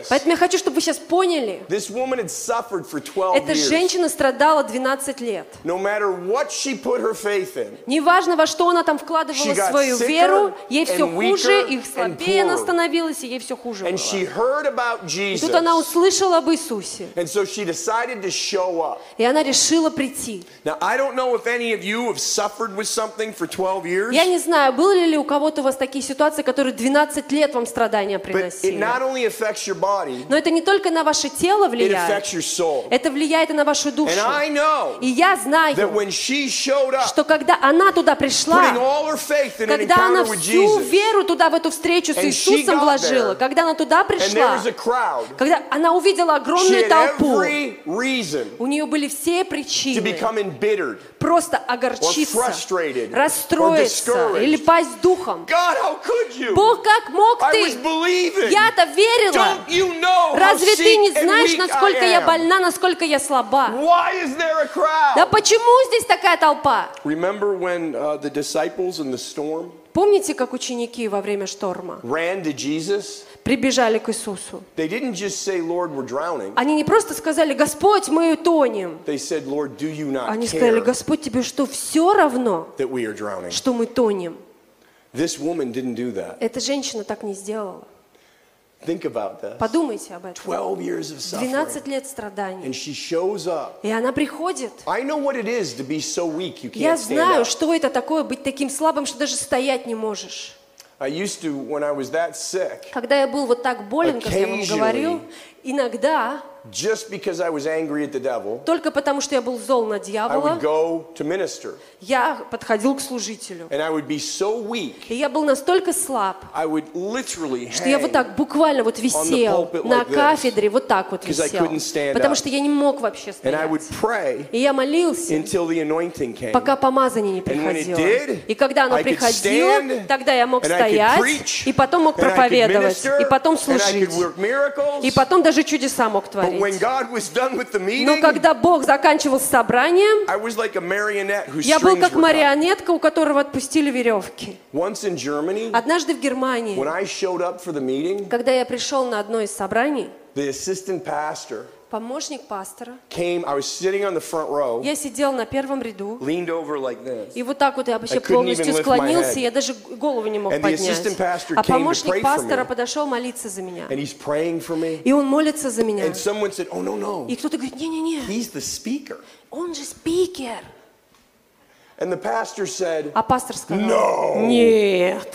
Поэтому я хочу, чтобы вы сейчас поняли, This woman had suffered for 12 эта years. женщина страдала 12 лет. No matter what she put her faith in, Неважно, во что она там вкладывала свою веру, ей все хуже, и слабее она становилась, и ей все хуже было. heard about И тут она услышала об Иисусе, And so she decided to show up. и она решила прийти. Now, I don't know if any of you have suffered with something for 12 years, Я не знаю, были ли у кого-то у вас такие ситуации, которые 12 лет вам страдания приносили. Body, Но это не только на ваше тело влияет, это влияет и на вашу душу. И я знаю, что когда она туда пришла, когда она всю веру туда, в эту встречу с Иисусом вложила, когда она туда пришла, когда она увидела огромную толпу, у нее были все причины. Просто огорчиться, расстроиться или пасть духом. Бог, как мог ты? Я-то верила. Разве ты не знаешь, насколько я больна, насколько я слаба? Да почему здесь такая толпа? Remember when uh, the disciples in the storm Помните, как ученики во время шторма прибежали к Иисусу? Они не просто сказали, Господь, мы тонем. Они сказали, Господь, тебе что, все равно, что мы тонем? Эта женщина так не сделала. Think about that. Подумайте об этом. 12 years of suffering. 12 лет страданий. And she shows up. И она приходит. I know what it is to be so weak you Я can't знаю, что это такое быть таким слабым, что даже стоять не можешь. I used to, when I was that sick, Когда я был вот так болен, как я вам говорил, иногда, just because I was angry at the devil, только потому что я был зол на I дьявола, would go to minister. я подходил к служителю. And I would be so weak, И я был настолько слаб, I would literally что я вот так буквально вот висел на кафедре, вот так вот висел. couldn't stand Потому что я не мог вообще and I would стоять. pray И я молился, until the anointing came. пока помазание не And when it приходило. did, И когда оно I could приходило, stand, тогда я мог and I could стоять, preach, и потом мог and I could проповедовать, minister, и потом and I could служить, work miracles. и потом даже чудеса мог творить. When говорить. God was done with the Но когда Бог заканчивал с собранием, I was like a marionette whose я был как марионетка, у которого отпустили веревки. Однажды в Германии, когда я пришел на одно из собраний, the assistant pastor помощник пастора, came. I was sitting on the front row, я сидел на первом ряду, leaned over like this. и вот так вот я вообще I полностью склонился, я даже голову не мог And поднять. А помощник пастора подошел молиться за меня. And he's praying for me. И он молится за меня. And someone said, Oh, no, no. И кто-то говорит, не-не-не, He's the speaker. он же спикер. And the pastor said, А пастор сказал, No. нет.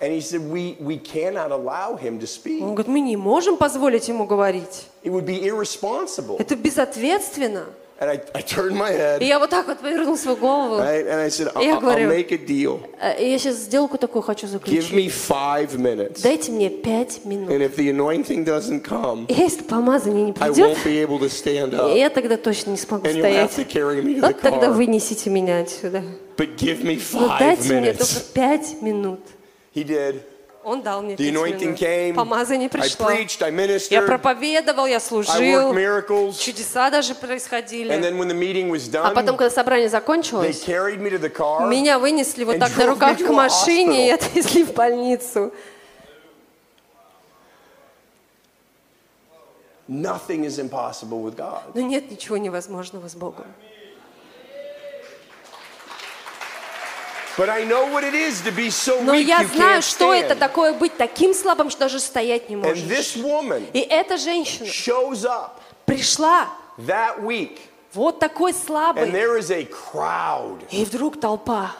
And he said, we, we cannot allow him to speak. Он говорит, мы не можем позволить ему говорить. It would be irresponsible. Это безответственно. And I, I turned my head, И я вот так вот повернул свою голову. right? And I said, Я I'll, I'll говорю, make a deal. «Э, Я сейчас сделку такую хочу Give заключить. me five minutes. Дайте мне пять минут. And if the anointing doesn't come, И если помазание не I придет, won't be able to stand up. я тогда точно не смогу And you'll have стоять. to carry me to the Вот тогда car. вынесите меня отсюда. But give me Но five дайте мне только minutes. пять минут. He did. Он дал мне The anointing came. Помазание I пришло. preached, I Я проповедовал, я I worked служил. miracles. Чудеса даже And происходили. then when the meeting was А потом, done, когда собрание they закончилось, carried me to the car. меня вынесли вот так на руках к машине и отвезли в больницу. Nothing is impossible with God. Но нет ничего невозможного с Богом. But I know what it is to be so Но я знаю, что это такое быть таким слабым, что даже стоять не можешь. И эта женщина пришла вот такой crowd, и вдруг толпа.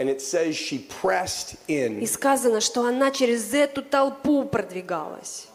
and it says she pressed И in. сказано, что она через эту толпу продвигалась.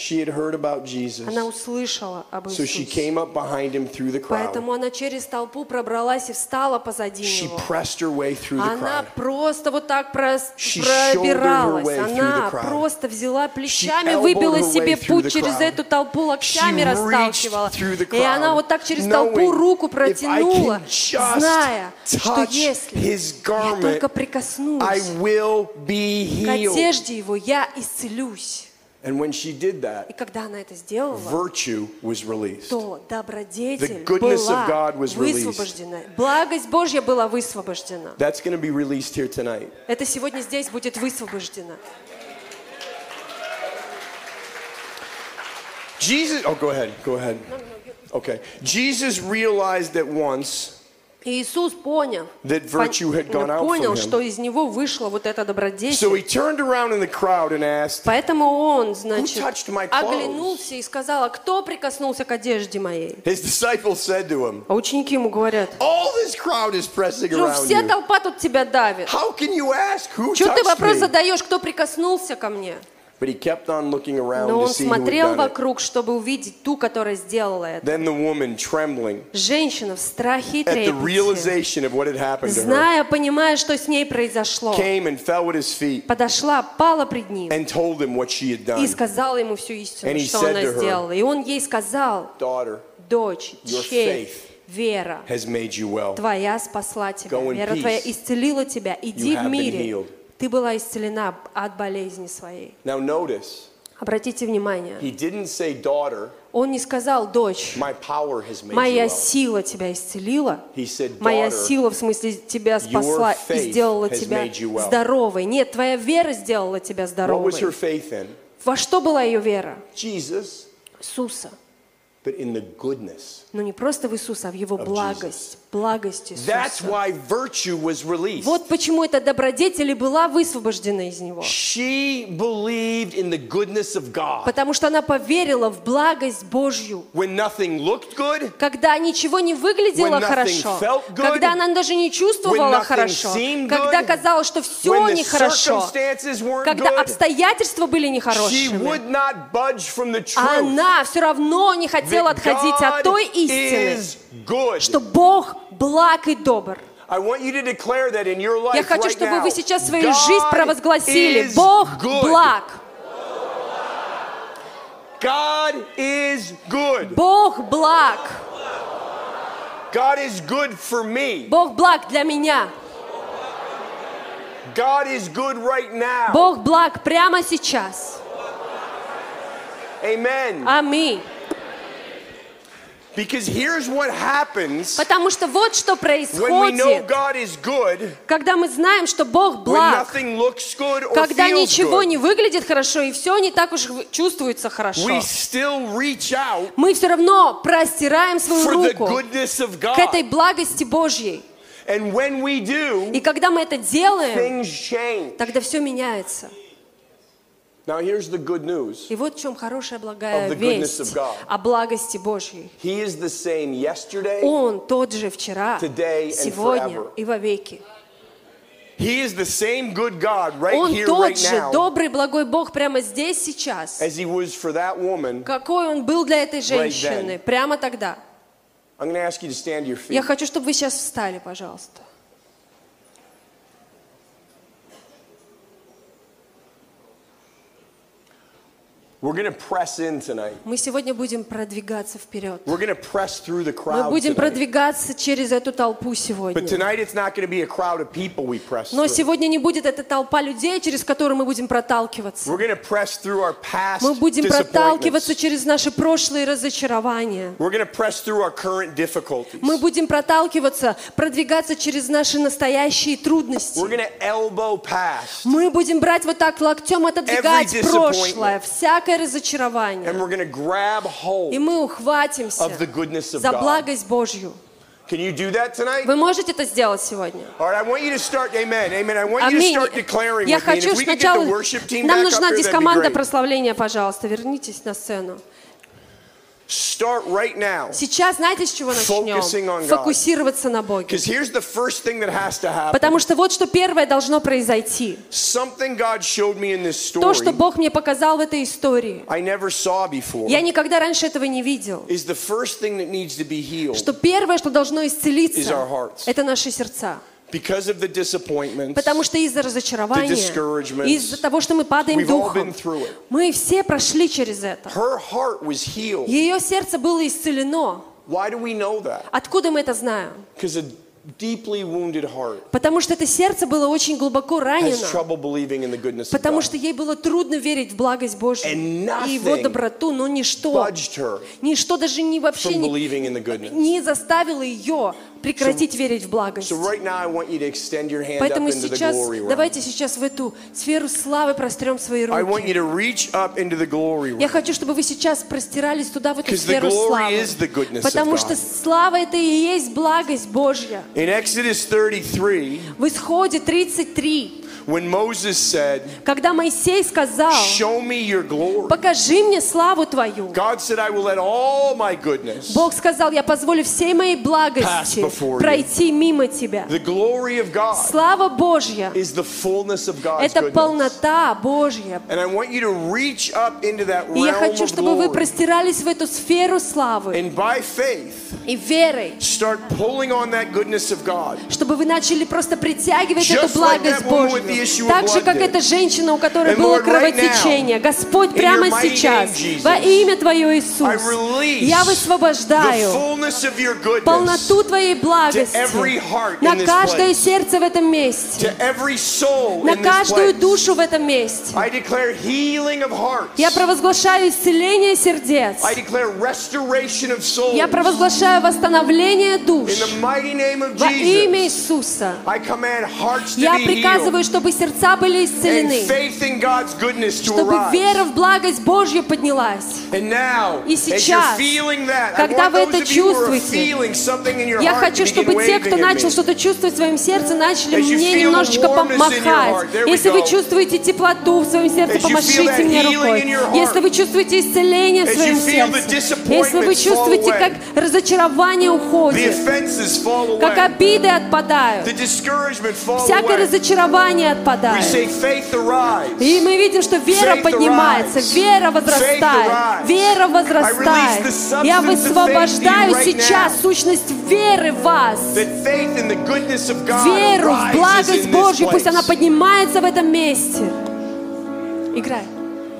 She had heard about Jesus, Она услышала об so she Иисусе. came up behind him through the crowd. Поэтому она через толпу пробралась и встала позади She него. pressed her way through the Она crowd. просто вот так прос- She пробиралась. her way through Она the crowd. просто взяла плечами, elbowed выбила себе through путь через эту толпу, локтями She расталкивала. through И она вот так через толпу руку протянула, зная, что если я только прикоснусь will be к одежде его, я исцелюсь. And when she did И that, когда она это сделала, virtue was released. то The добродетель goodness of была God was released. высвобождена. Благость Божья была высвобождена. That's going to be released here tonight. Это сегодня здесь будет высвобождено. Jesus, oh, go ahead, go ahead. Okay. Jesus realized that once И Иисус понял, That virtue had gone пон- out понял, что из него вышла вот эта добродетель. Поэтому он, значит, оглянулся и сказал, а кто прикоснулся к одежде моей? his disciples said to him, А ученики ему говорят, All this crowd is pressing ну around вся толпа тут тебя давит. How can you ask who Что ты вопрос задаешь, кто прикоснулся ко мне? But he kept on looking around Но он смотрел вокруг, чтобы увидеть ту, которая сделала это. Then the woman, trembling Женщина в страхе и трепете, realization of what had happened to her, зная, понимая, что с ней произошло, came and fell at his feet подошла, пала пред ним and told him what she had и сказала ему всю истину, что она сделала. И он ей сказал, дочь, faith вера has made you well. твоя спасла тебя, вера твоя исцелила тебя. Иди в мире. Ты была исцелена от болезни своей. Now notice, Обратите внимание, he didn't say, Daughter, он не сказал, дочь, my power has made моя сила тебя исцелила. Said, Моя сила, в смысле, тебя спасла и сделала тебя well. здоровой. Нет, твоя вера сделала тебя здоровой. Во что была ее вера? Jesus, Иисуса. Но не просто в Иисуса, а в Его Of благость. Благость That's Иисуса. why virtue was released. Вот почему эта добродетель и была высвобождена из Него. She believed in the goodness of God. Потому что она поверила в благость Божью. When nothing looked good, Когда ничего не выглядело When nothing хорошо, felt good, когда она даже не when чувствовала nothing хорошо, seemed когда good, казалось, что все when the нехорошо, circumstances weren't когда good, обстоятельства были she нехорошими, would not budge from the truth. она все равно не хотела отходить от той истины, good. что Бог благ и добр. I want you to declare that in your life Я хочу, right чтобы вы сейчас свою жизнь провозгласили. Бог good. благ. God is good. Бог благ. God is good for me. Бог благ для меня. God is good right now. Бог благ прямо сейчас. Amen. Аминь. Because here's what happens Потому что вот что when we know происходит, God is good, когда мы знаем, что Бог благ, когда ничего good. не выглядит хорошо и все не так уж чувствуется хорошо. Мы все равно простираем свою for the руку к этой благости Божьей. And when we И do, когда мы это делаем, тогда все меняется. Now here's the good news. И вот в чем хорошая благая весть о благости Божьей. He is the same yesterday, Он тот же вчера, Today сегодня и вовеки. He is the same good God right Он here, тот right же now, добрый, благой Бог прямо здесь, сейчас. as he was for that woman. Какой он был для этой женщины then. прямо тогда. I'm ask you to stand to your feet. Я хочу, чтобы вы сейчас встали, пожалуйста. We're going to press in tonight. Мы сегодня будем продвигаться вперед. We're going to press through the Мы crowd будем tonight. продвигаться через эту толпу But сегодня. tonight it's not going to be a crowd of people we press Но through. сегодня не будет эта толпа людей, через которую мы будем проталкиваться. We're going to press through our past Мы будем проталкиваться через наши прошлые разочарования. We're going to press through our current difficulties. Мы будем проталкиваться, продвигаться через наши настоящие We're трудности. going to elbow past. Мы будем брать вот так локтем, отодвигать прошлое, всякое разочарование. And we're going to grab hold И мы ухватимся of the goodness of за God. благость Божью. Can you do that tonight? Вы можете это сделать сегодня? All right, I want you to start, amen, amen. I want you to Аминь. Я хочу сначала... Нам нужна здесь команда прославления, пожалуйста. Вернитесь на сцену. Start right now. Сейчас знаете, с чего начнем? Фокусироваться на Боге. Because here's the first thing that has to happen. Потому что вот что первое должно произойти. Something God showed me in this То, что Бог мне показал в этой истории, I never saw before я никогда раньше этого не видел. is the first thing that needs to be healed Что первое, что должно исцелиться, это наши сердца. Because of the disappointments. Потому что из-за разочарования, из-за того, что мы падаем духом, мы все прошли через это. Her heart was healed. Ее сердце было исцелено. Why do we know that? Откуда мы это знаем? Because a deeply wounded heart Потому что это сердце было очень глубоко ранено. Потому что ей было трудно верить в благость Божью и Его доброту, но ничто, ничто даже не вообще не, не заставило ее прекратить верить в благость. Поэтому сейчас, давайте сейчас в эту сферу славы прострем свои руки. Я хочу, чтобы вы сейчас простирались туда, в эту сферу славы. Потому что слава это и есть благость Божья. In Exodus 33, В исходе 33, when Moses said, когда Моисей сказал, Show me your glory, покажи мне славу Твою. God said, I will let all my goodness, Бог сказал, я позволю всей моей благости пройти мимо тебя. the glory of God Слава Божья is the fullness of God's это полнота Божья. And I want you to reach up into that И я хочу, чтобы вы простирались в эту сферу славы And by faith, и верой, start pulling on that goodness of God. чтобы вы начали просто притягивать Just эту like благость issue Божью. Так же, как эта женщина, у которой было кровотечение. Господь, прямо сейчас, во имя Твое, Иисус, я высвобождаю полноту Твоей благости на каждое сердце в этом месте, на каждую душу в этом месте. Я провозглашаю исцеление сердец. Я провозглашаю восстановление душ. Во имя Иисуса. Я приказываю, healed чтобы сердца были исцелены, чтобы вера в благость Божью поднялась. И сейчас, когда вы это чувствуете, Я хочу, чтобы те, кто начал что-то чувствовать в своем сердце, начали мне немножечко помахать. Если вы чувствуете теплоту в своем сердце, помашите мне рукой. Если вы чувствуете исцеление в своем сердце, если вы чувствуете, как разочарование уходит, как обиды отпадают, всякое разочарование We отпадает. say faith arise. И мы видим, что вера Faith поднимается, вера Faith возрастает, вера возрастает. Я of faith высвобождаю сейчас сущность веры в вас. That faith in the goodness of God Веру в благость in this Божью, пусть она place. поднимается в этом месте. Играй.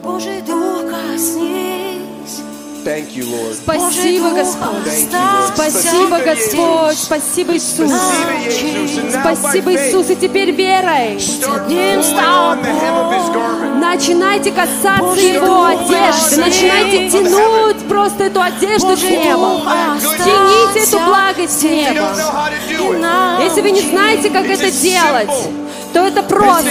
Божий дух коснись, Thank you, Lord. Спасибо, Господь. Thank you, Lord. Спасибо, Господь. Спасибо, Иисус. Спасибо, Иисус. И теперь верой начинайте касаться Его одежды. Начинайте тянуть просто эту одежду с неба. Тяните эту благость с неба. Если вы не знаете, как это делать, то это просто.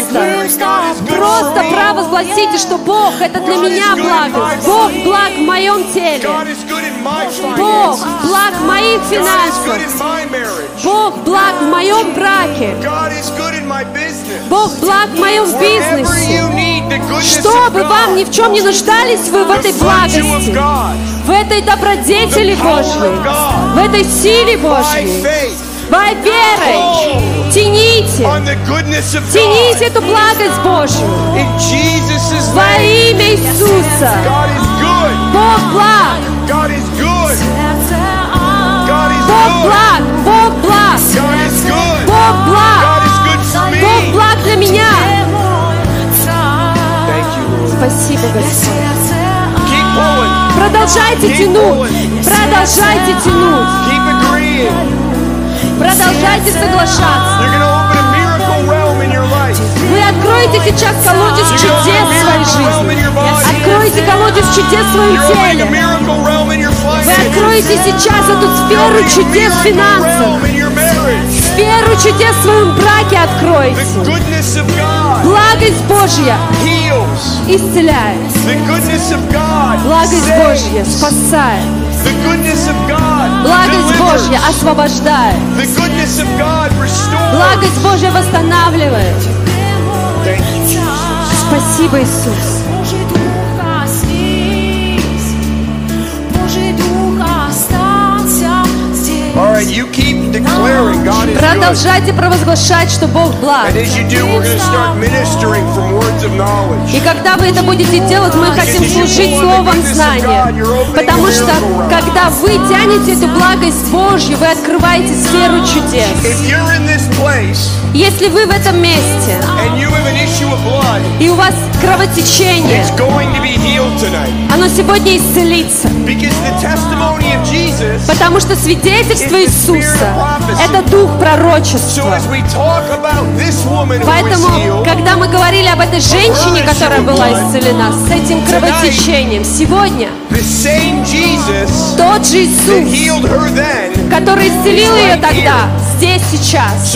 Просто провозгласите, что Бог — это для меня благость. Бог благ в моем теле. Бог благ в моих финансах. Бог благ в моем браке. Бог благ в моем бизнесе. you need the goodness Что of бы вам ни в чем не нуждались вы в этой благости, в этой добродетели Божьей, в этой силе Божьей, во верой, тяните, тяните эту благость Божью. Во имя Иисуса. Бог благ, Бог благ, Бог благ. Бог благ, Бог благ для меня. Спасибо, Господь. Продолжайте тянуть, продолжайте тянуть. Продолжайте соглашаться. You're going to open a miracle realm in your life. Вы откроете сейчас колодец чудес в своей жизни. Откройте колодец чудес в своем You're opening a теле. miracle realm in your Вы finances. откроете сейчас эту сферу чудес в финансах. realm in your marriage. Сферу чудес в своем браке God Благость Божья исцеляет. Благость. Божья спасает. Благость. Божья освобождает. Благость Божья восстанавливает. Спасибо, Иисус. Продолжайте провозглашать, что Бог благ. И когда вы это будете делать, мы хотим служить словом знания. Потому что, когда вы тянете эту благость Божью, вы открываете сферу чудес. Если вы в этом месте, и у вас кровотечение, оно сегодня исцелится. Потому что свидетельство Иисуса – это дух пророчества. Поэтому, когда мы говорили об этой женщине, которая была исцелена, с этим кровотечением, сегодня тот же Иисус, который исцелил ее тогда, здесь, сейчас.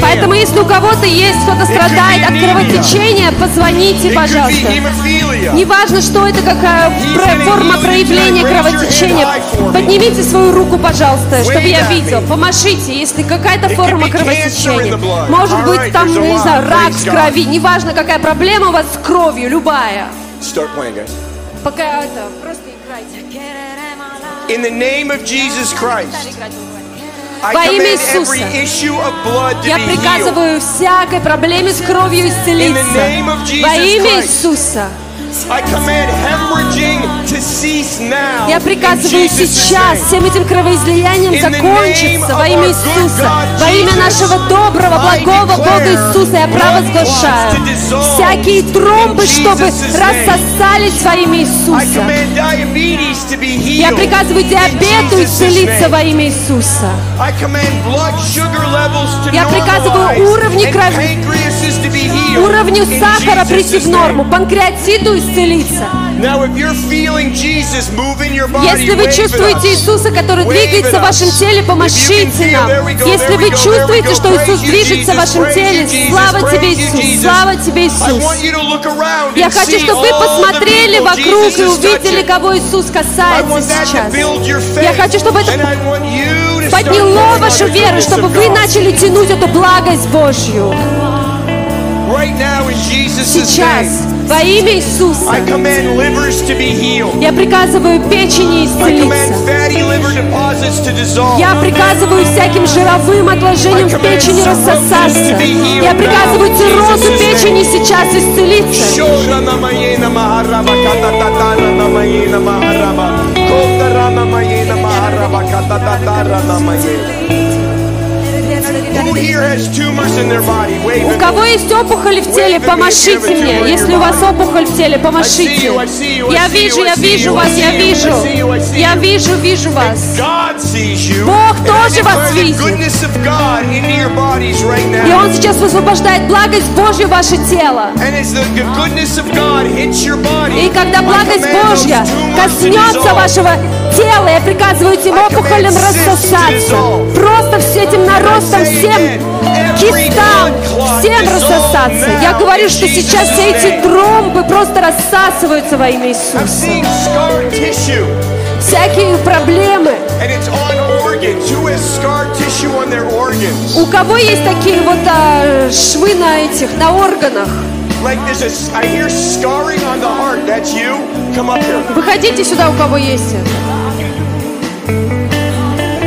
Поэтому, если у кого-то есть, кто-то страдает от кровотечения, позвоните, пожалуйста. Неважно, что это, какая форма проявления кровотечения. Поднимите свою руку, пожалуйста, чтобы я видел. Помашите, если какая-то форма кровотечения. Может быть, там, не знаю, рак в крови. Неважно, какая проблема у вас с кровью, любая. Пока это, просто играйте. In the name of Jesus Christ, Во имя Иисуса. Я приказываю всякой проблеме с кровью исцелиться. Во имя. Иисуса. Я приказываю сейчас всем этим кровоизлиянием закончиться во имя Иисуса. Во имя нашего доброго, благого Бога Иисуса я провозглашаю. Всякие тромбы, чтобы рассосались во имя Иисуса. Я приказываю диабету исцелиться во имя Иисуса. Я приказываю уровни крови- Уровню сахара прийти в норму, панкреатиту исцелиться. Если вы чувствуете. Иисуса, который двигается в вашем теле, помашите нам. Если вы чувствуете, что Иисус движется в вашем теле, слава тебе, Иисус, слава тебе, Иисус. Я хочу, чтобы вы посмотрели вокруг и увидели, кого Иисус касается сейчас. Я хочу, чтобы это подняло вашу веру, чтобы вы начали тянуть эту благость Божью. Сейчас, во имя Иисуса, я приказываю печени исцелиться. Я приказываю всяким жировым отложениям в печени рассосаться. Я приказываю циррозу печени сейчас исцелиться. У кого есть опухоль в теле, помашите мне. Если у вас опухоль в теле, помашите. Я вижу, я вижу вас, я вижу. Я вижу, вижу вас. Бог тоже вас видит. И. Он сейчас высвобождает благость Божью в ваше тело. И когда благость Божья коснется вашего тела, я приказываю этим опухолям рассосаться. Просто с этим наростом всем кистам, всем рассосаться. Я говорю, что сейчас все эти тромбы просто рассасываются во имя Иисуса. Всякие проблемы. У кого есть такие вот а, швы на этих, на органах? Выходите сюда, у кого есть это.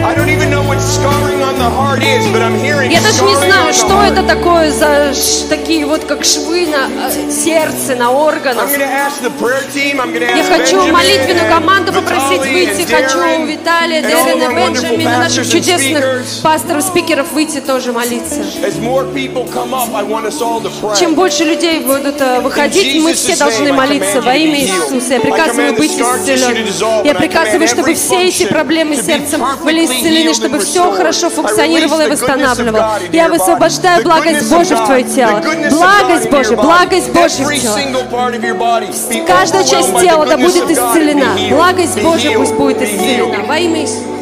I don't even know what scarring Я даже не знаю, что это такое за такие вот как швы на э, сердце, на органах. Я хочу молитвенную команду попросить выйти. Хочу Виталия, wonderful Бенджамина, наших чудесных пасторов, спикеров выйти тоже молиться. Чем больше людей будут э, выходить, мы все должны молиться во имя Иисуса. Я приказываю быть исцеленным. Я приказываю, чтобы все эти проблемы с сердцем были исцелены, чтобы все хорошо функционировало и восстанавливало. Я высвобождаю благость Божью в твое тело. Благость Божья, благость Божья в тело. Каждая часть тела да будет исцелена. Благость Божья пусть будет исцелена. Во имя Иисуса.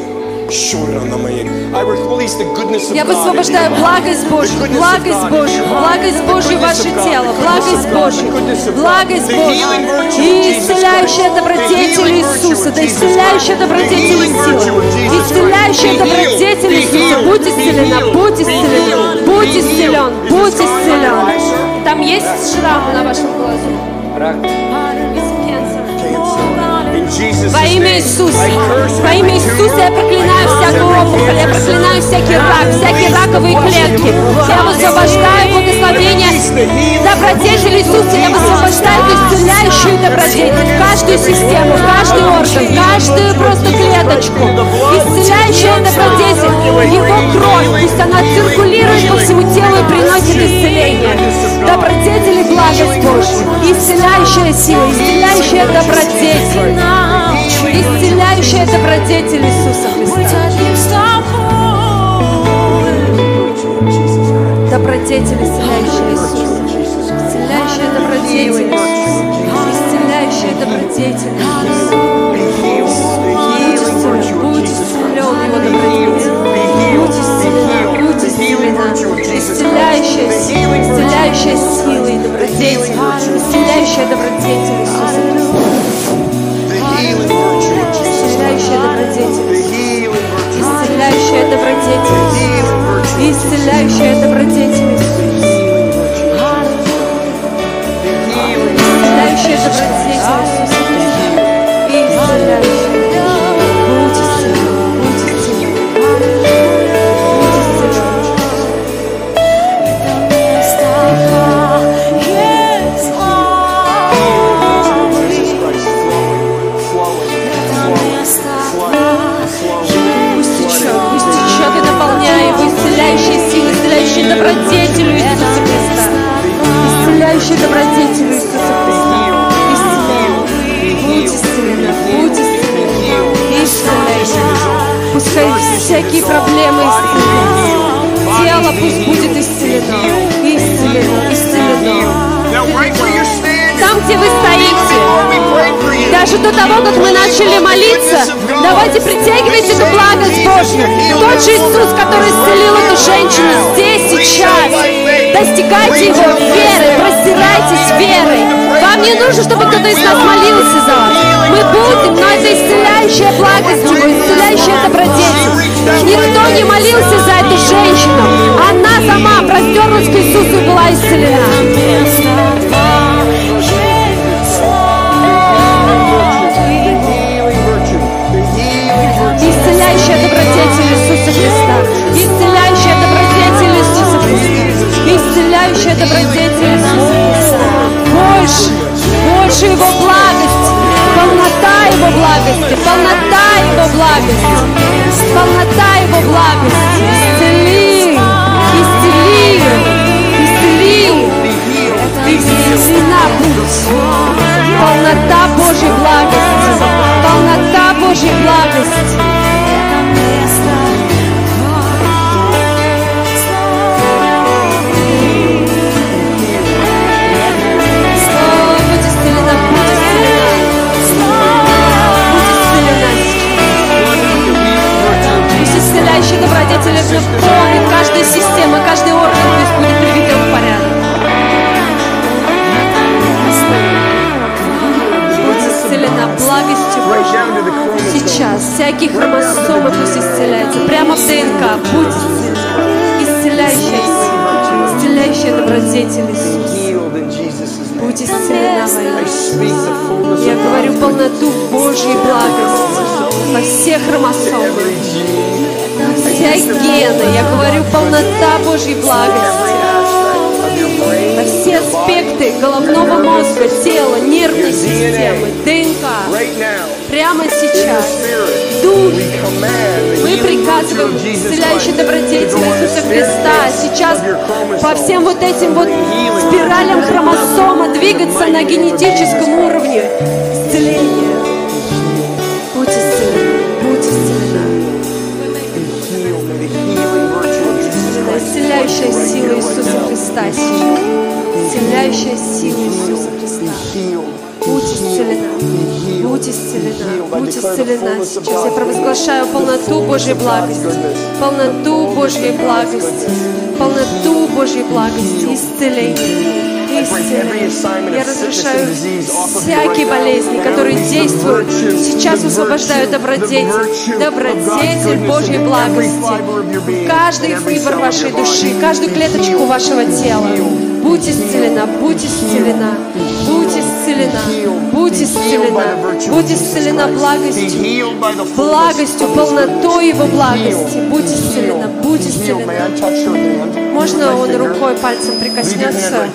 Я высвобождаю благость Божью, благость Божью, благость Божью ваше тело, благость Божью, благость Божью. И исцеляющая добродетель Иисуса, да исцеляющая добродетель сила, исцеляющая добродетель Иисуса, будь исцелена, будь исцелена, будь исцелен, будь исцелен. Там есть шрам на вашем глазу? Во имя Иисуса, во имя Иисуса я проклинаю всякую опухоль, я проклинаю всякий рак, всякие раковые клетки. Я высвобождаю благословение добродетель Иисуса, я высвобождаю исцеляющую добродетель в каждую систему, в каждый орган, в каждую просто клеточку. Исцеляющая добродетель, Его кровь, пусть она циркулирует по всему телу и приносит исцеление. Добродетель и благость Божья, исцеляющая сила, исцеляющая добродетель. Исцеляющая добродетель Иисуса Христа. Добродетель, исцеляющая Иисуса. Исцеляющая добродетель. Исцеляющая добродетель. Будь исцелен, исцелен Его добродетель. Будь исцелена, будь исцелена. Исцеляющая сила, исцеляющая сила и добродетель. Исцеляющая добродетель Иисуса Христа. Исцеляющая добродетель. Исцеляющая добродетель. Исцеляющая добродетель. Исцеляющая добродетель. Исцеляющая. Исцеляющей добродетелью Иисуса Христа. Исцеляющей добродетелью Иисуса Христа. Исцеляй. Будь. Пускай всякие проблемы исцелятся. Тело пусть будет. Исцелено, где вы стоите, даже до того, как мы начали молиться, давайте притягивайте эту благость Божью. Тот же Иисус, который исцелил эту женщину здесь, сейчас. Достигайте Его верой, простирайтесь верой. Вам не нужно, чтобы кто-то из нас молился за вас. Мы будем, но это исцеляющая благость Его, исцеляющая добродетель. Никто не молился за эту женщину. Она сама простерлась к Иисусу и была исцелена. добродетель Иисуса Христа. Исцеляющая добродетель Иисуса Христа. Исцеляющая добродетель Иисуса Христа. Больше, больше Его благости, полнота Его благости, полнота Его благости, полнота Его благости. Исцели, исцели, исцели. Исцелена будь полнота Божьей благости, полнота Божьей благости. помощи добродетели же полный, каждая система, каждый орган пусть будет приведен в порядок. Будь исцелена благостью сейчас. Всякие хромосомы пусть исцеляются. Прямо в ДНК. Будь исцеляющая, исцеляющая добродетель Иисуса. Будь исцелена во Я говорю полноту Божьей благости во всех хромосомах вся гены. Я говорю полнота Божьей благости во все аспекты головного мозга, тела, нервной системы, ДНК. Прямо сейчас. Дух Мы приказываем исцеляющей добродетели Иисуса Христа сейчас по всем вот этим вот спиралям хромосома двигаться на генетическом уровне. Исцеление. Исцеляющая сила Иисуса Христа сейчас. Исцеляющая сила Иисуса Христа. Будь исцелена. Будь исцелена. Будь исцелена. Сейчас я провозглашаю полноту Божьей благости. Полноту Божьей благости. Полноту Божьей благости. Исцеление. Исцеление. Я разрушаю всякие болезни, которые действуют. Сейчас высвобождаю добродетель. Добродетель Божьей благости. Каждый фибр вашей души, каждую клеточку вашего тела. Будь исцелена, будь исцелена, будь исцелена, будь исцелена, будь исцелена благостью, благостью, полнотой Его благости. Будь исцелена, будь исцелена. Можно он рукой, пальцем прикоснется?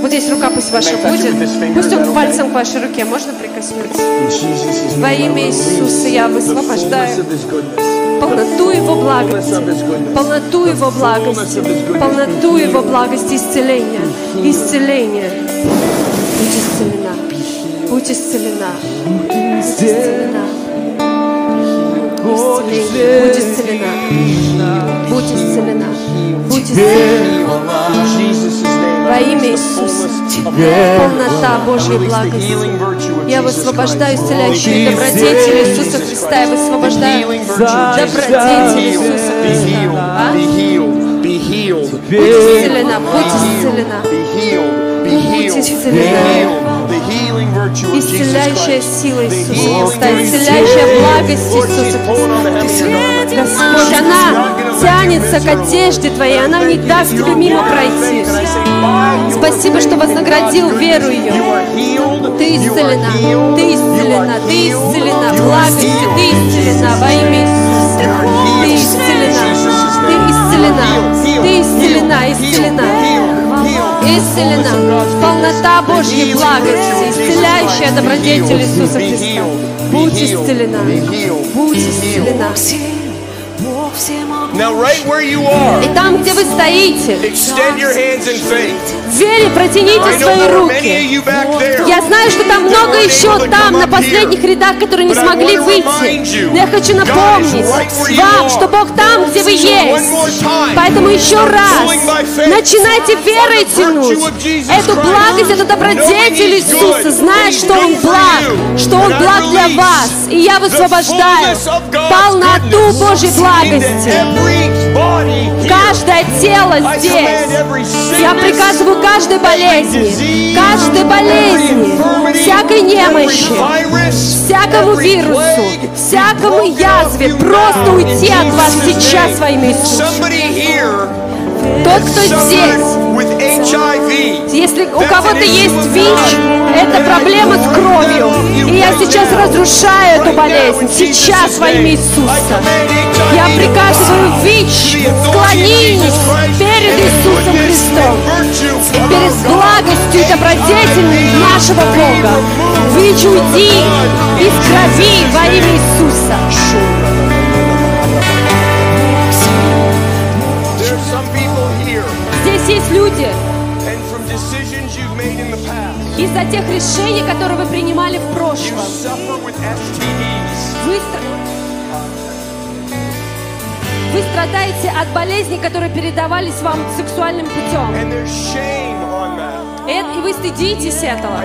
Вот здесь рука пусть ваша будет. Пусть он пальцем к вашей руке. Можно прикоснуться? Во имя Иисуса я высвобождаю полноту Его благости, полноту Его благости, полноту Его благости, исцеления, исцеления. Будь будь исцелена, будь исцелена. Будь исцелена, будь исцелена, будь исцелена. Во имя Иисуса. Полнота Божьей благости. Я высвобождаю исцеляющую добродетель Иисуса Христа. Я высвобождаю добродетель Иисуса Христа. Будь исцелена, будь исцелена. Будь исцелена. Исцеляющая сила Иисуса исцеляющая благость Иисуса. Господь, она тянется к одежде Твоей, она не даст тебе мимо пройти. Спасибо, что вознаградил веру ее. Ты исцелена, ты исцелена, ты исцелена благостью, ты исцелена во имя Иисуса. Ты исцелена, ты исцелена, ты исцелена, исцелена. Исцелена. Полнота Божьей благости, исцеляющая добродетель Иисуса Христа. Будь исцелена, будь исцелена. Now, right where you are, И там, где вы стоите, extend your hands in faith. Вере протяните свои руки. Я знаю, что там много еще там, на последних рядах, которые не смогли выйти. Но я хочу напомнить вам, что Бог там, где вы есть. Поэтому еще раз, начинайте верой тянуть эту благость, эту добродетель Иисуса, зная, что Он благ, что Он благ для вас. И я высвобождаю полноту Божьей благости. Каждое тело здесь. Я приказываю каждой болезни, каждой болезни, всякой немощи, всякому вирусу, всякому язве просто уйти от вас сейчас во имя. Тот, кто здесь, если у кого-то есть ВИЧ, это проблема с кровью. И я сейчас разрушаю эту болезнь. Сейчас во имя Иисуса. Я приказываю ВИЧ, склонись перед Иисусом Христом, перед благостью и добродетелью нашего Бога. ВИЧ, уйди из крови во имя Иисуса. Здесь есть люди, из-за тех решений, которые вы принимали в прошлом, вы, вы страдаете от болезней, которые передавались вам сексуальным путем. Это- и вы стыдитесь этого.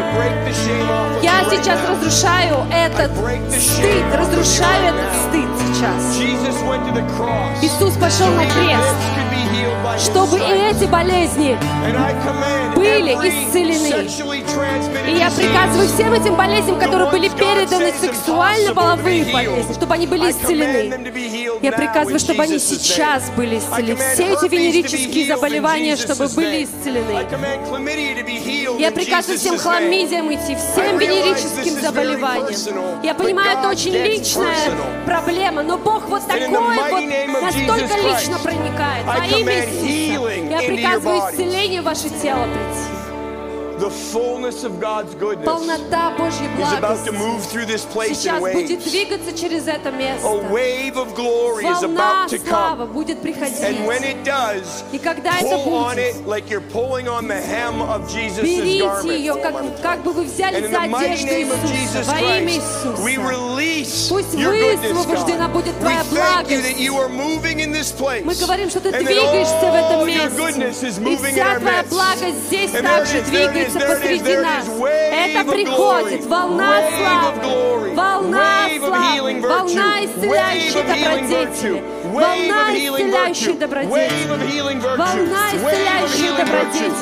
Я сейчас разрушаю этот стыд, разрушаю этот стыд сейчас. Иисус пошел на крест, чтобы и эти болезни были исцелены. И я приказываю всем этим болезням, которые были переданы сексуально-половые болезни, чтобы они были исцелены. Я приказываю, чтобы они сейчас были исцелены. Все эти венерические заболевания, чтобы были исцелены. Я приказываю всем хламидиям идти, всем венерическим заболеваниям. Я понимаю, это очень личная проблема, но Бог вот такой вот настолько лично проникает. Во имя Иисуса я приказываю исцеление в ваше тело прийти. The fullness of God's goodness Полнота Божьей is about to благости move through this place сейчас in будет waves. двигаться через это A место. wave of glory is Волна about to славы come. будет приходить. And when it does, И когда это pull on будет, it like you're pulling on the hem of Jesus' берите garment. ее, как, как бы вы взяли And in за the mighty одежду name of Иисуса, Jesus во имя Christ, we Иисуса. release Пусть your goodness, высвобождена God. будет We Твоя thank you that благость. you are moving in this place. Мы говорим, что Ты And that двигаешься в этом all your goodness месте. is И moving in вся our Твоя midst. благость здесь And there it также is, there it is, двигается находится посреди нас. Это приходит. Волна славы, волна славы, волна исцеляющей добродетели, волна исцеляющей добродетели, волна исцеляющей добродетели,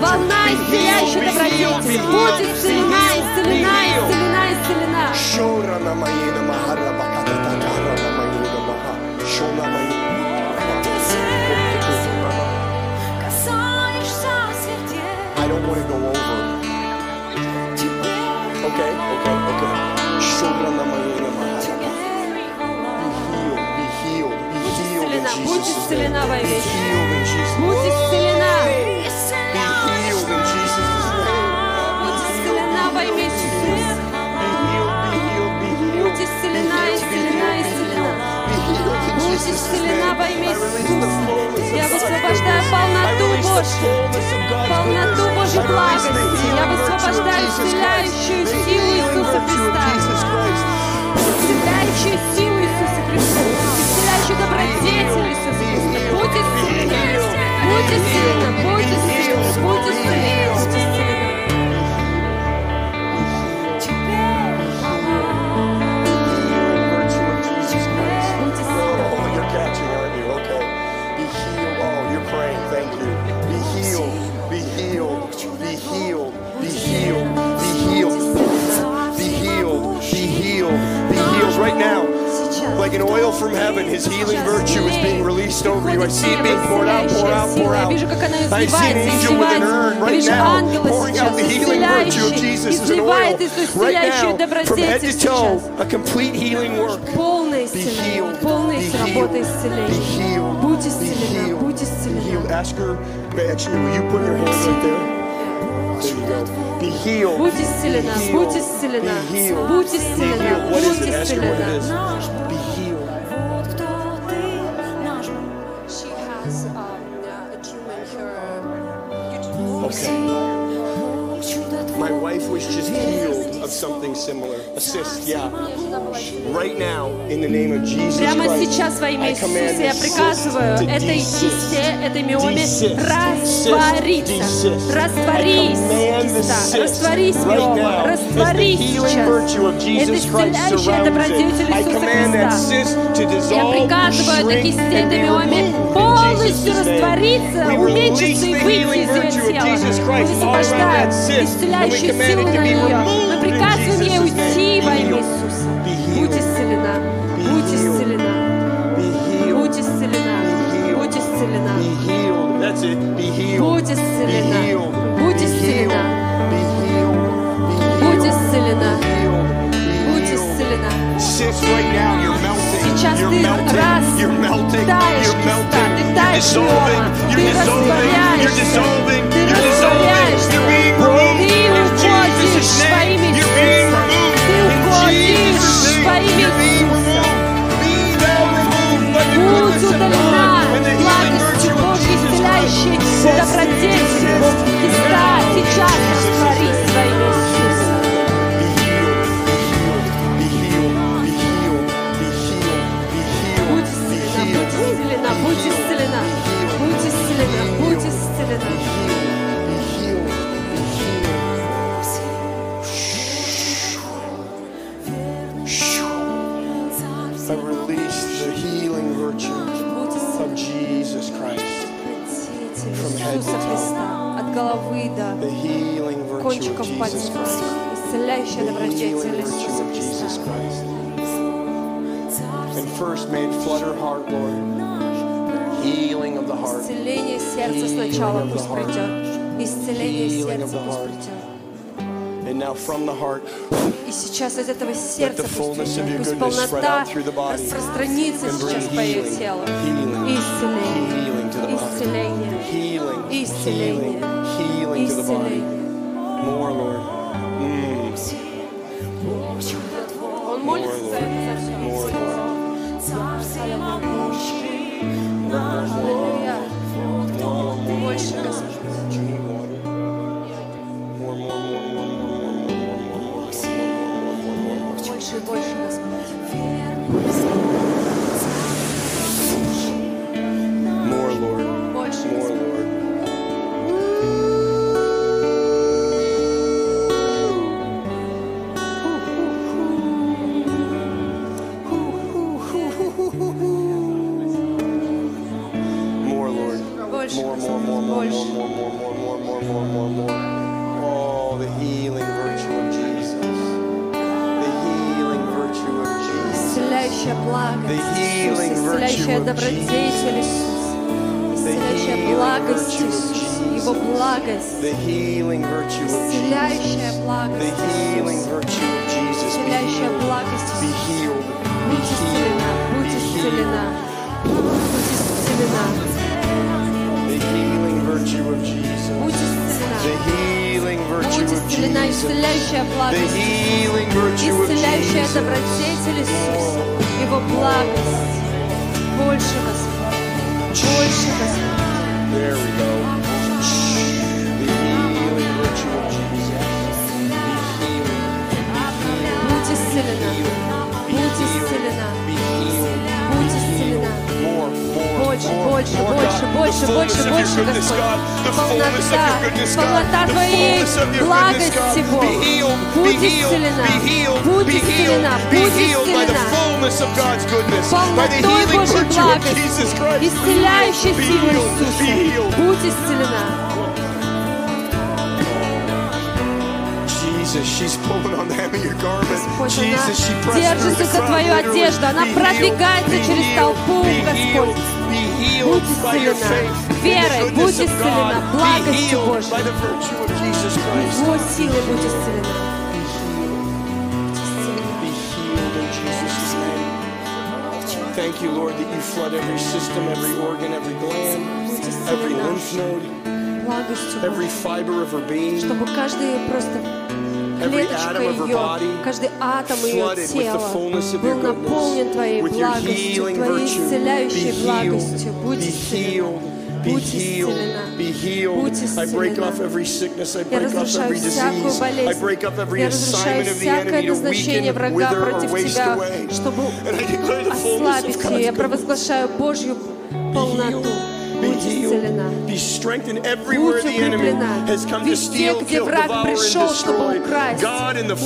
волна исцеляющей добродетели. будет исцелена, исцелена, исцелена, исцелена. Шура на моей на want go over. Okay, okay, okay. Будь исцелена во веки. Будь исцелена. Будь исцелена во имя Иисуса. Будь исцелена, исцелена, исцелена. Будь исцелена во имя Я высвобождаю полноту Божью. Полноту благости. Я высвобождаю исцеляющую силу Иисуса Христа. Исцеляющую силу Иисуса Христа. Исцеляющую добродетель Иисуса Христа. Будь исцелен. Будь исцелен. Будь исцелен. Будь исцелен. Like an oil from heaven, his healing virtue is being released over you. I see it being poured out, pour out, pour out. Я вижу, как она I see an изливается, angel with an urn изливается. Я right вижу now, ангела pouring out сейчас, the healing virtue of исцеляющий, Jesus as an oil. изливает эту Right исцеляющую now, from head добродетель to toe, сейчас. a complete healing work. Полное Be исцеление, healed. полная Be работа healed. Be исцеления. healed. Будь Be исцелена, healed. будь Be healed. исцелена. Ask her, actually, will you put your hand right there? There you go. Be healed. Будь исцелена, Be будь healed. исцелена, Be healed. будь Be исцелена, healed. What is будь it? Ask her what it исцелена. something similar. Assist, yeah. Right now, in the name of Jesus Прямо Christ, сейчас во имя Иисуса я приказываю этой кисте, этой миоме раствориться. Растворись, киста. Растворись, миома. Растворись сейчас. Это исцеляющая добродетель Иисуса Христа. Я приказываю этой кисте, этой миоме полностью раствориться, уменьшиться и выйти из ее тела. Мы высвобождаем исцеляющую силу на нее. Мы приказываем ей уйти во имя Иисуса. Будь исцелена. Будь исцелена. Будь исцелена. Будь исцелена. Будь исцелена. Будь исцелена. Будь исцелена. exist right now. You're melting. Сейчас you're ты melting. раз you're melting. таешь you're melting. Ты таешь снова. Ты растворяешься. You're dissolving. Ты растворяешься. You're being removed. Ты уходишь во имя Иисуса. Ты уходишь во имя Иисуса. Будь удалена благость Божья, исцеляющая добродетель. Христа сейчас растворись во имя Virtue of Jesus Christ from head to toe. The healing virtue of Jesus Christ. The healing virtue of Jesus Christ. And first, made flutter heart, Lord. Healing of the heart. Healing of the heart. Healing of the heart. И сейчас из этого сердца пусть полнота распространится сейчас по ее телу. Исцеление. Исцеление. Исцеление. Исцеление. More, Lord. Mm. Он молится за это за все. Царь всемогущий, наш Аллилуйя. Больше, Господь. больше нас The healing virtue of Jesus. The healing virtue of Jesus. Be healed. Be healed. Be healed. Be healed. The healing virtue of Jesus. The healing virtue of Jesus. The healing virtue of Jesus. Его благость. Больше, Господь, больше, Господь. There we go. наше, Господь. Полнота, полнота Твоей благости, Бог. Будь исцелена, будь исцелена, будь исцелена. Полнотой Божьей благости, исцеляющей силы Иисуса. Будь исцелена. Jesus, she's pulling on the hem of your garment. Jesus, she держится за Твою одежду. Она продвигается через толпу, Господь. Будь исцелена верой будь исцелена, благостью Божьей. Его силой будь исцелена. Thank you, Lord, that you flood every system, every organ, every gland, every lymph node, every fiber of her being, клеточка ее, каждый атом ее тела был наполнен Твоей благостью, Твоей исцеляющей благостью. Будь исцелен. Be healed. Be healed. I break off every sickness. I break off every disease. I break up every assignment of the enemy to weaken, wither, or waste away. And I declare the fullness of God's Я провозглашаю Божью полноту. Будь исцелена. Будь укреплена. Везде, где враг пришел, чтобы украсть,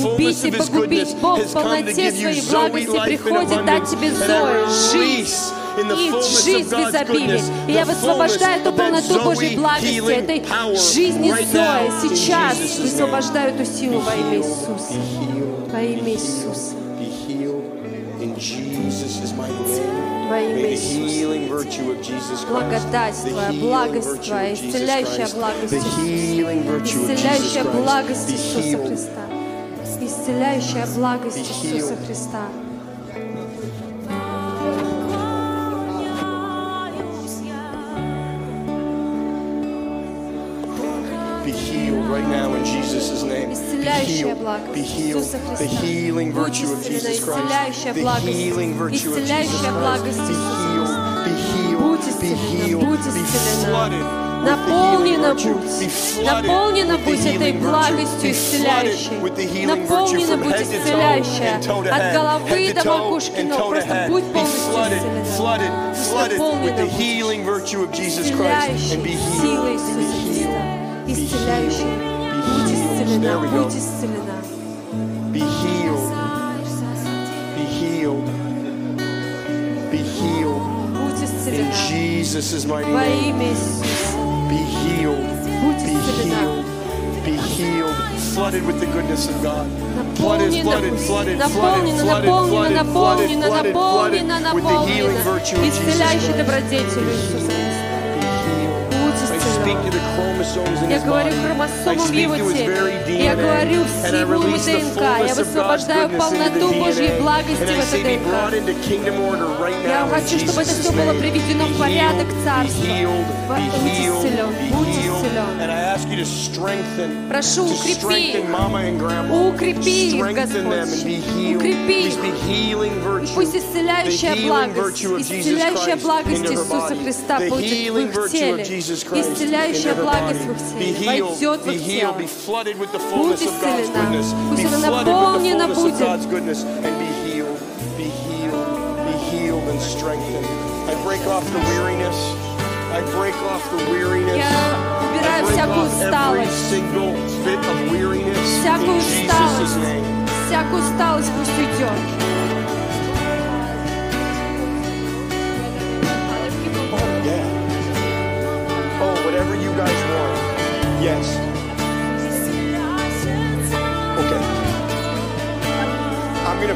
убить и погубить, Бог в полноте своей благости приходит дать тебе Зою, жизнь, и жизнь в изобилии. И я высвобождаю эту полноту Божьей благости, этой жизни Зои. Сейчас высвобождаю эту силу во имя Иисуса. Во имя Иисуса. Во имя Иисуса. Благодать Твоя, благость Твоя, исцеляющая благость Иисуса. Христа, Исцеляющая благость Иисуса Христа. Исцеляющая благость Иисуса Христа. healed right now in Jesus' name. Be healed. Be healed. The healing virtue of Jesus Christ. The healing virtue of Jesus Christ. Be healed. Be healed. Be healed. Be flooded. Наполнена будь, наполнена будь этой благостью исцеляющей, наполнена будь исцеляющая от головы до макушки ног, просто будь полностью исцелена, наполнена будь исцеляющей силой Иисуса Христа. Be healed. There we go. Be healed. Be healed. Be healed. In Jesus' mighty name. Be healed. Be healed. Be healed. Flooded with the goodness of God. Flooded, flooded, flooded, flooded, flooded, flooded, flooded, flooded, flooded, flooded with the healing virtue of Jesus. Я говорю хромосомам его very Я говорю DNA. в And I силу его release the ДНК. Я высвобождаю полноту Божьей благости в I это say be brought ДНК. Я хочу, чтобы это все было приведено в порядок Царства. Будь исцелен, будь исцелен. Прошу, укрепи. Укрепи их, Господь. Укрепи их. virtue. Пусть исцеляющая благость, исцеляющая благость Иисуса. Христа будет в их теле. Исцеляющая into her благость body. в их Be теле healed, войдет в их тело. Будь исцелена. Пусть она наполнена будет. Я убираю всякую усталость. Всякую усталость. Всякую усталость пусть уйдет.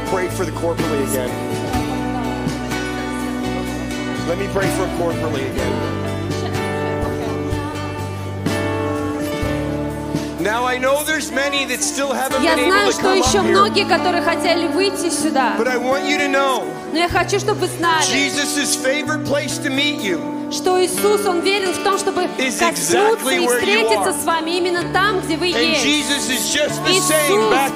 pray for the corporally again. Let me pray for it corporally again. Now I know there's many that still haven't Я been знаю, able to что come еще up here. многие, которые хотели выйти сюда. But I want you to know, Но я хочу, чтобы вы знали, Jesus' favorite place to meet you что Иисус, Он верен в том, чтобы коснуться exactly и встретиться с вами именно там, где вы And есть. Иисус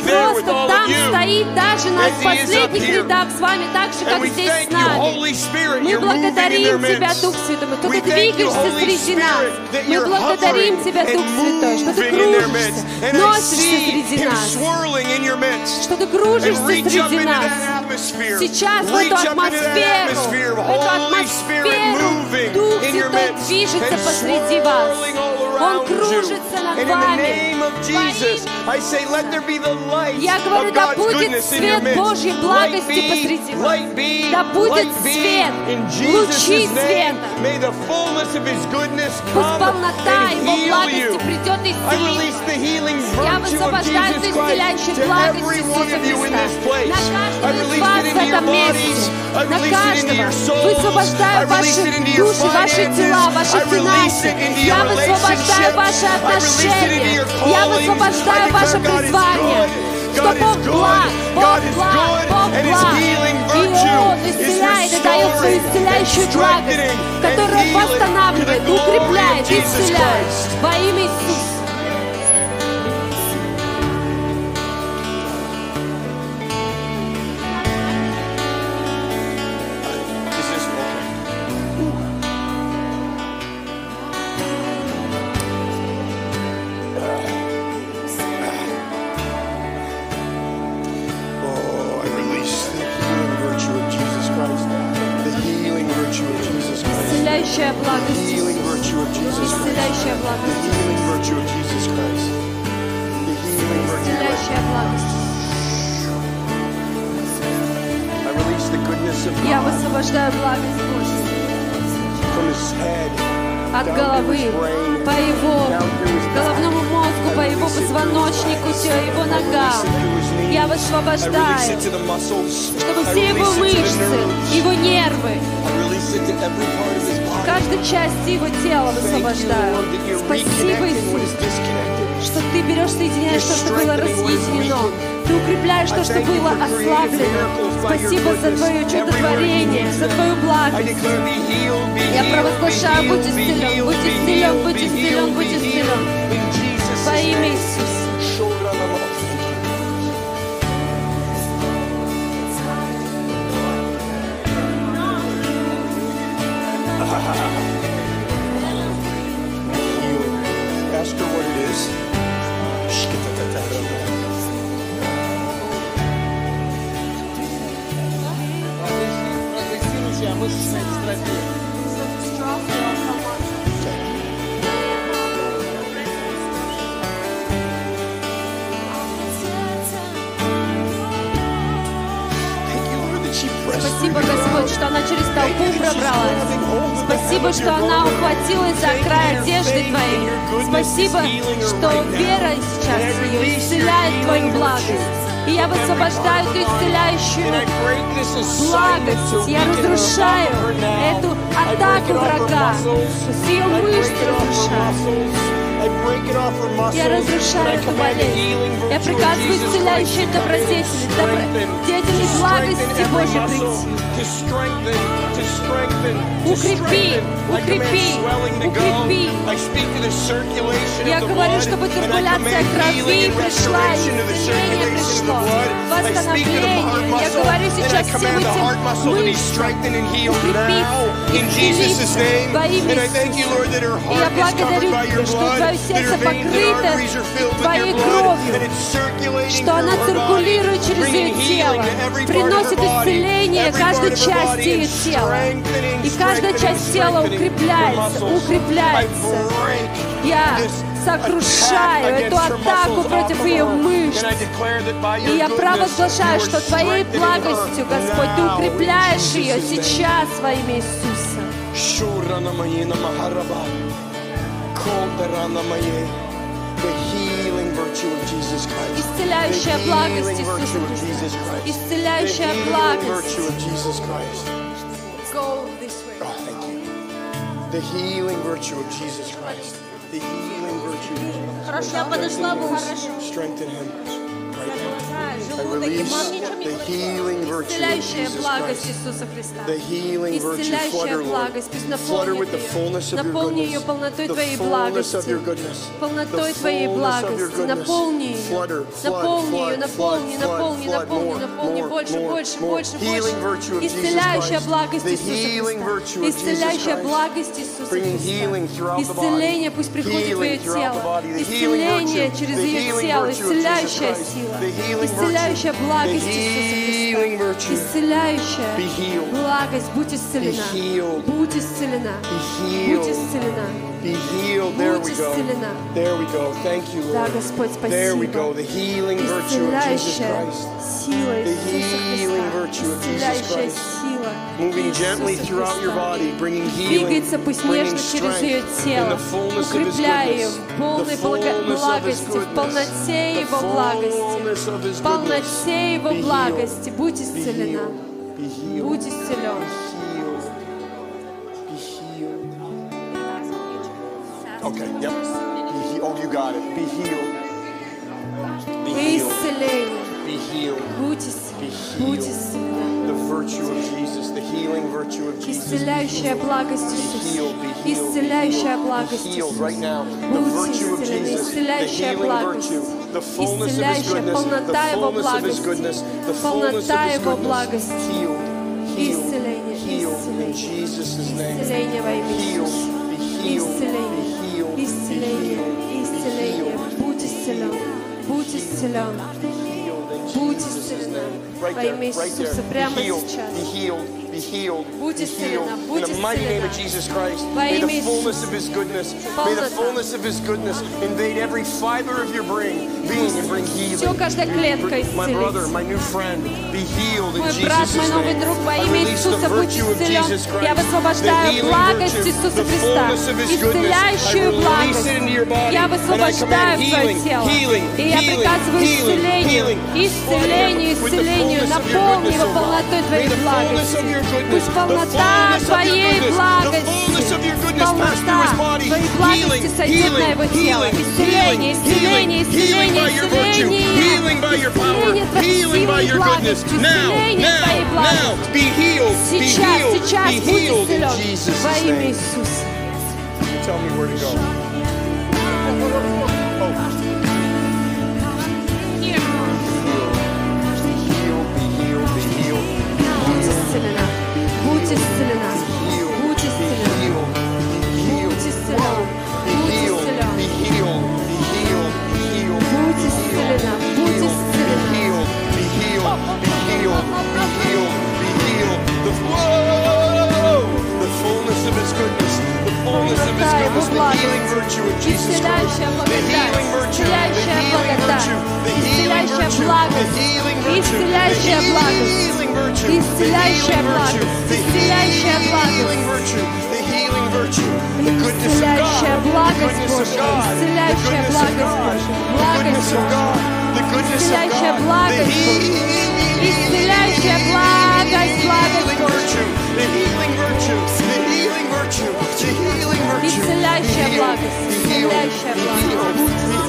просто там стоит даже на последних рядах с вами, так же, как здесь с нами. Мы благодарим Тебя. Дух Святой, что Ты двигаешься среди нас. Мы благодарим Тебя, Дух Святой, что Ты кружишься, носишься среди нас, что Ты кружишься среди нас. Сейчас в эту атмосферу, в эту атмосферу Дух Святой движется посреди вас. swirling all Он around you. кружится над And in the вами. name of Jesus, I say, let there be the light Я говорю, of да God's будет goodness in your свет midst. Божьей Light благости be, посреди вас. light be, Да будет light be. свет, In лучи Jesus' name, света. may the fullness of His goodness Пусть come полнота and Его heal благости you. придет и I исцелит. release the healing Я virtue of высвобождаю Jesus эту Christ исцеляющую to благость every Иисуса one of you in Христа. this place. На I каждого из release вас it в into your этом bodies. месте. I На release it into your каждого. souls. I Высвобождаю release ваши it into your души, ваши finances. тела, ваши I release финансы. it into Я your Ваши it into отношения. Я высвобождаю ваше призвание. Что Бог благ, Бог благ. Бог благ. И Он исцеляет и дает свою исцеляющую благость, которая восстанавливает, укрепляет исцеляет. Во имя Иисуса. Позвоночнику, его ногам. Я высвобождаю, чтобы все его мышцы, его нервы, каждой части его тела высвобождаю. Спасибо, Иисус, что ты берешь, соединяешь то, что было разъединено. Ты укрепляешь то, что было ослаблено. Спасибо за твое чудотворение, за твою благость. Я провозглашаю, будь исцелен, будь исцелен, будь исцелен, будь исцелен. Во имя. Иисуса. Одежды Твоей. Спасибо, что вера сейчас ее исцеляет Твою благость. И я высвобождаю эту исцеляющую благость. Я разрушаю эту атаку врага. Все ее мышцы разрушаю. Я разрушаю эту болезнь. Я приказываю исцеляющей добродетели, добродетели благости Божьей прийти. Укрепи, укрепи, укрепи. Я говорю, чтобы циркуляция крови пришла, исцеление пришло, восстановление. Я говорю сейчас всем этим мышцам укрепиться, исцелиться во имя Иисуса. И я благодарю Тебя, что Твое сердце покрыто Твоей кровью, что она циркулирует через ее тело, приносит исцеление каждой части ее тела. И каждая часть тела укрепляется, укрепляется. Я сокрушаю эту атаку против ее мышц. И я провозглашаю, что Твоей благостью, Господь, Ты укрепляешь ее сейчас во имя Иисуса. Исцеляющая The благость healing Иисуса virtue of Христа. Jesus Christ. Исцеляющая The healing благость. virtue of Jesus Christ. Go this way. Oh, thank you. The healing virtue of Jesus Christ. The healing virtue of Jesus Christ. Хорошо, я подошла бы, хорошо. Strengthen him. Исцеляющая благость. Иисуса Христа. Исцеляющая благость, пусть наполнит ее. Наполни ее полнотой Твоей благости. Полнотой Твоей благости. Наполни ее. Наполни ее, наполни, наполни, наполни, наполни. Больше, больше, больше, больше. Исцеляющая благость Иисуса Христа. Исцеляющая благость Иисуса Христа. Исцеление пусть приходит в твое тело. Исцеление через ее тело. Исцеляющая сила. Healing Исцеляющая virtue. благость The Иисуса healing Христа. virtue. Исцеляющая Be healed. благость. Будь исцелена. Be healed. Будь исцелена. Be Будь healed. исцелена. Be healed. There we Будь go. исцелена. There we go. Thank you, Да, Lord. Господь, There we спасибо. go. The healing virtue of Jesus Исцеляющая Christ. сила The Иисуса healing Христа. virtue of Jesus Исцеляющая Christ. Healing, Двигается пусть нежно через ее тело, укрепляя ее в полной благости, в полноте Его благости, в полноте Его Be healed. благости. Будь Be исцелена. healed. Be healed. Будь исцелен. Healed. Be healed. Okay, yep. Be he- oh, you got it. Be healed. Be healed. исцеление. Be healed. Будь исцелена. healed. The virtue of Jesus, the healing virtue of Jesus. Исцеляющая благость Be Иисуса. be be Исцеляющая благость be Иисуса. Исцеляющая благость. Исцеляющая полнота Его благости. Полнота Его благости. Исцеление, исцеление. Исцеление во имя Иисуса. be be Исцеление, be исцеление, be исцеление. Будь исцелен. Будь исцелен. Будь исцелена во имя. Иисуса прямо сейчас. Be healed, be healed, Будь be исцелена, healed. будь In the mighty name of исцелена. Jesus Christ, Во may имя the fullness Иисуса. of His goodness, may the Полнота. fullness of His goodness invade every fiber of your brain, being and bring healing. Всё, каждая клетка My исцелится. brother, my new friend, be healed in Мой брат, Jesus' мой новый name. друг, во I имя release the Иисуса будь virtue of исцелен. Jesus Christ, Я the высвобождаю healing благость virtue, Иисуса the Христа. fullness of His goodness. Исцеляющую I release благость. it into your body, Я and I высвобождаю command в твое healing, тело. healing, И я healing, приказываю healing, исцелению, healing. исцелению, With the исцелению. fullness of your Наполни goodness, его O God. полнотой May Твоей the fullness of your goodness, Пусть the полнота fullness of your Твоей goodness, благости, the fullness of your goodness pass through his полнота body. Твоей Healing, благости сойдет на его тело. healing, Исцеление, исцеление, healing, healing by исцеление, your virtue, healing by your power, исцеление Твоей healing by силой и your goodness. благостью, Now, исцеление Твоей now, now, благостью. be healed, be Сейчас, healed, сейчас be будь healed in исцелен Jesus' во имя name. Иисуса. Tell me where to go. Be Будь исцелена, healed, будь be исцелена. healed, be healed, Будь исцелен, be будь healed, исцелен. be healed, be healed, be healed, Будь исцелена, будь be исцелена. healed, be healed, be healed, be healed, be healed. The, whoa! the fullness of His goodness, the fullness of His Полнота Его goodness, the healing благости. virtue of Jesus Christ, Исцеляющая the healing благодать, virtue, the исцеляющая healing благодать, virtue, the healing исцеляющая virtue, the благость, healing virtue, Исцеляющая благость. healing virtue, the Исцеляющая healing virtue, благость. the Исцеляющая healing благость. virtue, the healing virtue, the goodness of Исцеляющая God, the благость goodness of Божья. God, the Исцеляющая goodness of благость God, Божья. the Благость goodness of Божья. God, the goodness of Исцеляющая God, the благость Исцеляющая благость, благость healing Божья. virtue, the healing virtue, the healing virtue, the healing virtue. Исцеляющая Be healed, благость, be healed, исцеляющая be благость.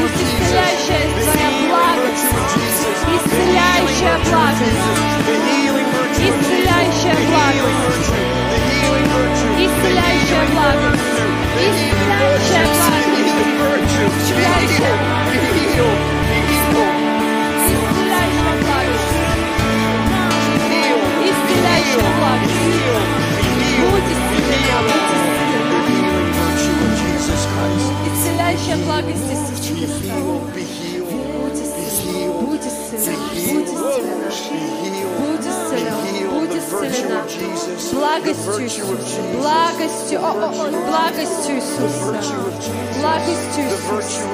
Будь исцелена, будь исцелена. Исцеляющая благость Иисуса. Будь исцелена, будь исцелена, будь исцелена. Будь исцелен, будь исцелена. Благостью Иисуса, благостью, о, о, о, благостью Иисуса, благостью Иисуса,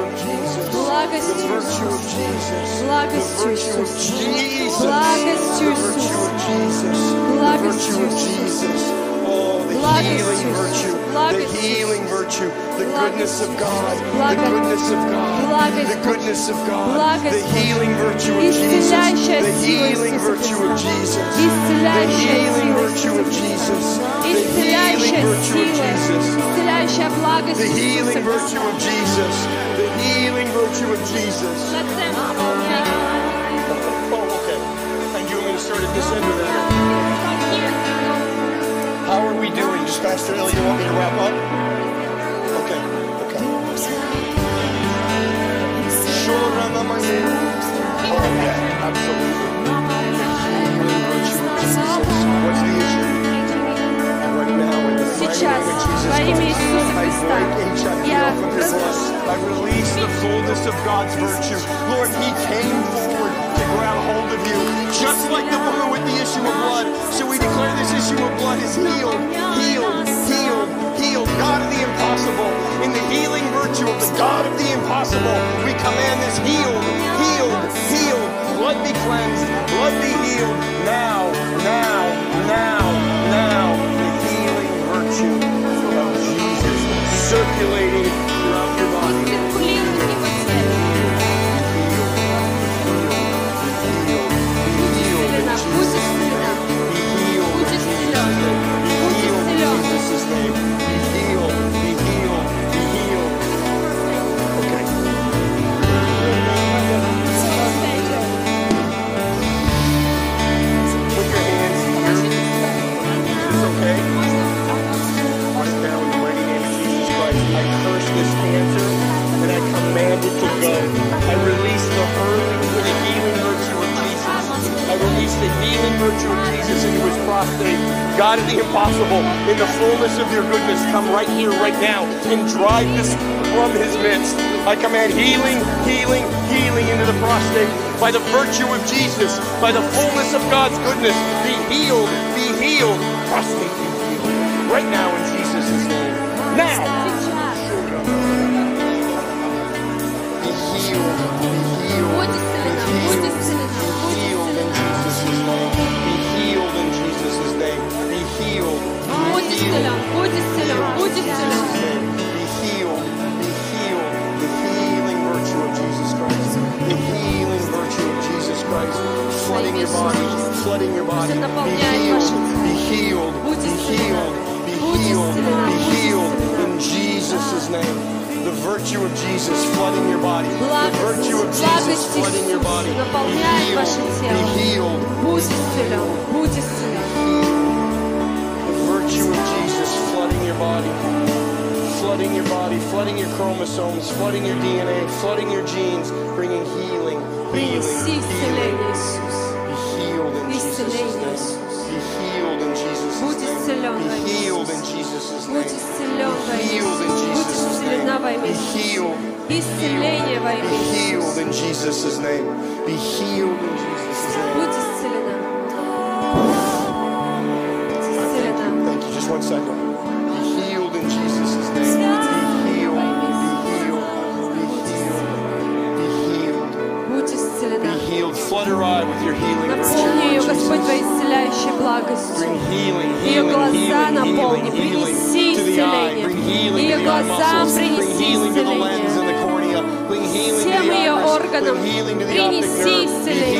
благостью Иисуса, благостью Иисуса, благостью Иисуса, благостью Иисуса. the healing virtue, the healing virtue, the goodness of God, the goodness of God, the goodness of God, the healing virtue of Jesus, the healing virtue of Jesus, the healing virtue of Jesus, the healing virtue of Jesus, the healing virtue of Jesus, the healing virtue of Jesus. are we doing? Just Pastor Ellie, you want me to wrap up? Okay, okay. Shoramamaye. Oh, yeah, absolutely. Healing virtue of Jesus. What's the issue? Right now, in the mighty Сейчас, name of Jesus во имя Christ, Иисуса I Христа, break HIV я off of his life. I release the fullness of God's virtue. Lord, he came forward to grab hold of you, just like the woman with the issue of blood. Impossible, we command this healed, the healing virtue of Jesus into his prostate. God of the impossible, in the fullness of your goodness, come right here, right now, and drive this from his midst. I command healing, healing, healing into the prostate by the virtue of Jesus, by the fullness of God's goodness. Be healed, be healed. Prostate, be healed. Right now, in Jesus' name. Now! Be healed, be healed. Be healed in Jesus' name. Be healed. Будь исцелен, будь исцелен, будь исцелен. Be healed. Be healed. The healing virtue of Jesus Christ. The healing virtue of Jesus Christ. Flooding your body. Flooding your body. Be healed. Be healed. Be healed. Be healed. Be healed in Jesus' name. The virtue of Jesus flooding your body. The virtue of Jesus flooding your body. Be healed. Be healed. The virtue of Jesus flooding your body. Flooding your body, flooding your chromosomes, flooding your DNA, flooding your genes, bringing healing. Healing. Healing. Be healed in Jesus' name. Be healed in Jesus' name. Be healed in Jesus' name. Be healed in be healed. Иисуса. Исцеление. Be healed in Jesus' name. Be healed in Jesus' name. Будь исцелена. Thank you. Just one second. Be healed in Jesus' name. Be healed. Be healed. Be healed. Be healed. Be healed. Flood her eye with your healing. Наполни ее, Господь, твоей исцеляющей благостью. Ее глаза наполни. Принеси исцеление. Ее глазам принеси Принеси исцеление. Принеси исцеление.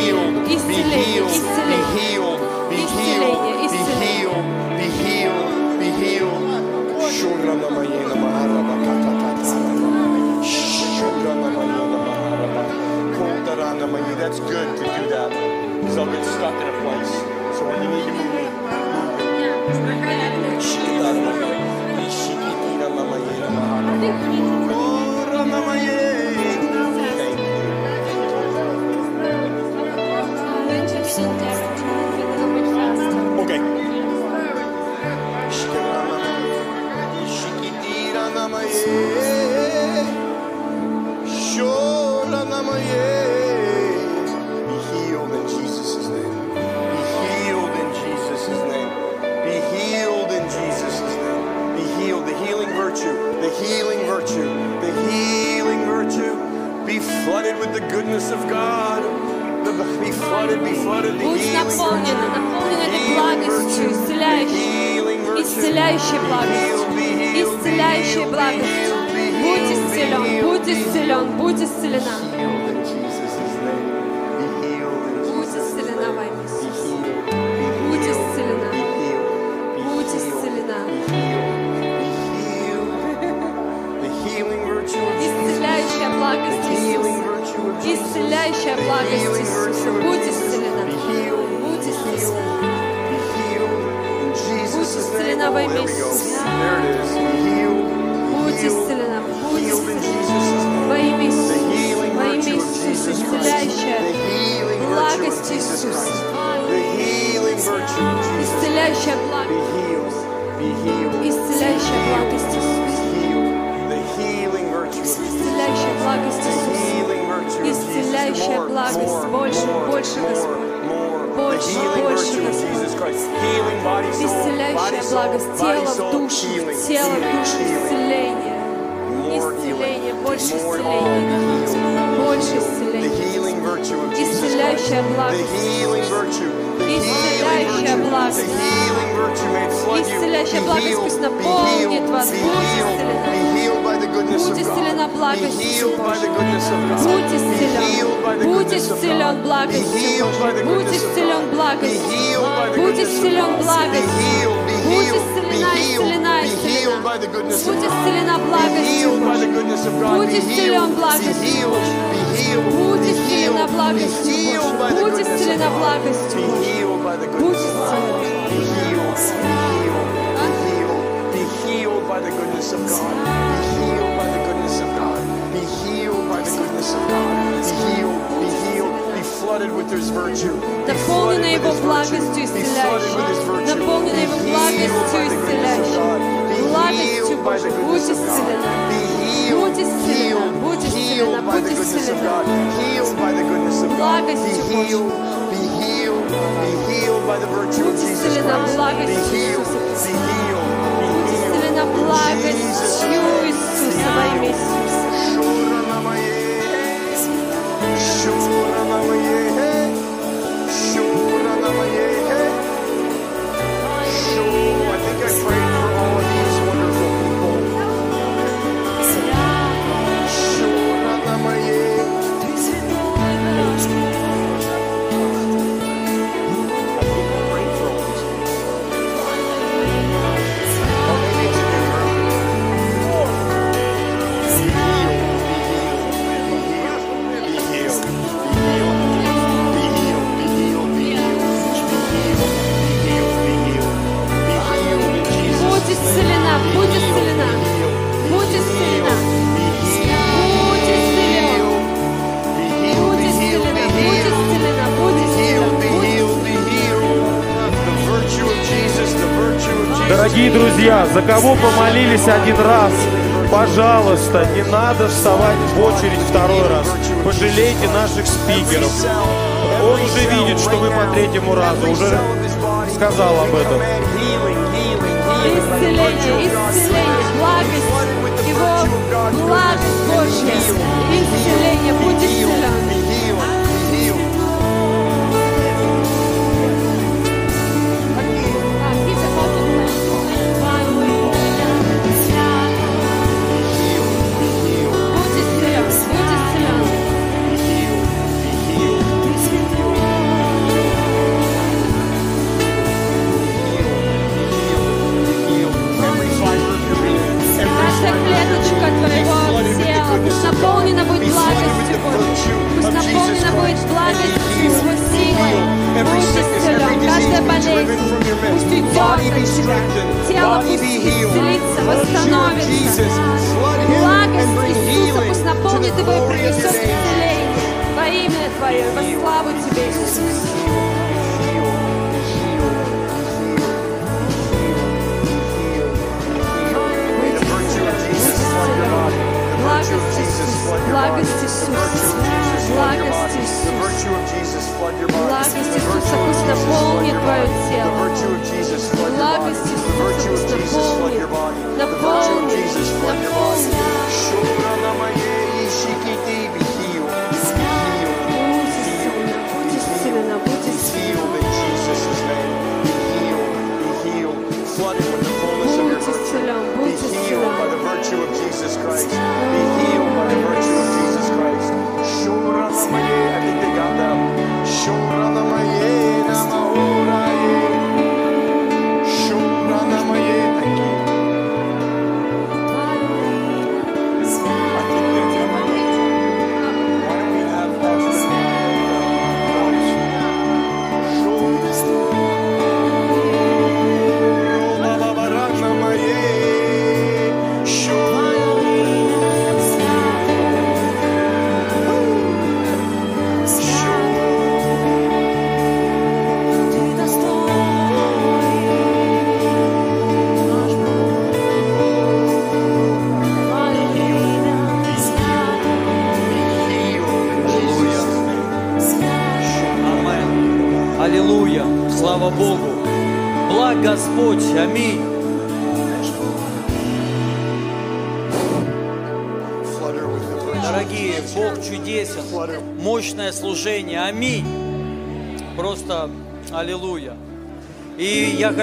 Be healed, be healed, be flooded with His virtue. The fullness of His is flooded with His virtue. Be healed by the goodness of God. Be healed by the goodness of God. Be healed, healed, healed by the goodness of God. Healed by the goodness of God. Be healed, be healed, be healed by the virtue of Jesus Christ. Be healed, be healed. Be healed. Благость Иисуса во имя Иисуса. Друзья, за кого помолились один раз, пожалуйста, не надо вставать в очередь второй раз. Пожалейте наших спикеров. Он уже видит, что вы по третьему разу, уже сказал об этом. Исцеление, исцеление, благость, Его благость Божья, исцеление, будь исцелен. Клеточка твоего тела пусть наполнена будет благостью Божьей. Пусть наполнена будет благостью Его силой. Будь исцелен. Каждая болезнь пусть уйдет от тебя. Тело пусть исцелится, восстановится. Благость Иисуса пусть наполнит его и принесет исцеление. Во имя Твое, во славу Тебе, Иисус. Благость Иисуса, благость Иисуса, благость Иисуса. Благость Иисуса пусть наполнит твое тело. Благость Иисуса пусть наполнит, наполнит, наполнит.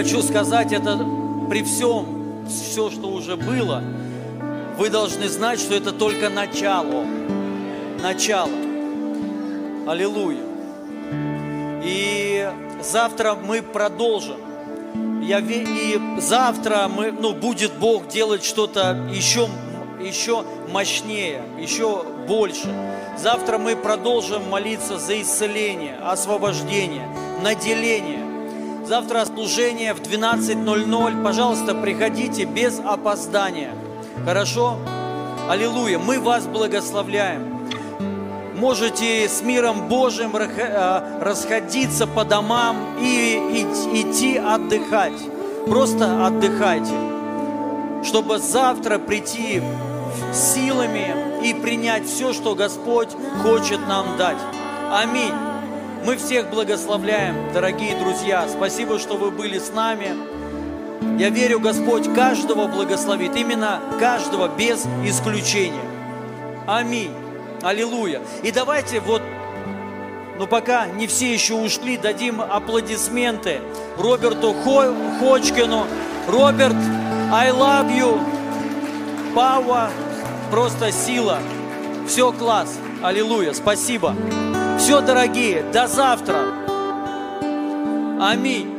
Хочу сказать это при всем, все, что уже было, вы должны знать, что это только начало. Начало. Аллилуйя. И завтра мы продолжим. Я, и завтра мы, ну, будет Бог делать что-то еще, еще мощнее, еще больше. Завтра мы продолжим молиться за исцеление, освобождение, наделение. Завтра служение в 12.00. Пожалуйста, приходите без опоздания. Хорошо? Аллилуйя. Мы вас благословляем можете с миром Божьим э, расходиться по домам и идти отдыхать. Просто отдыхайте, чтобы завтра прийти силами и принять все, что Господь хочет нам дать. Аминь. Мы всех благословляем, дорогие друзья. Спасибо, что вы были с нами. Я верю, Господь каждого благословит, именно каждого без исключения. Аминь. Аллилуйя. И давайте вот, ну пока не все еще ушли, дадим аплодисменты Роберту Хо- Хочкину. Роберт, I love you. Пауа, просто сила. Все класс. Аллилуйя. Спасибо. Все, дорогие, до завтра. Аминь.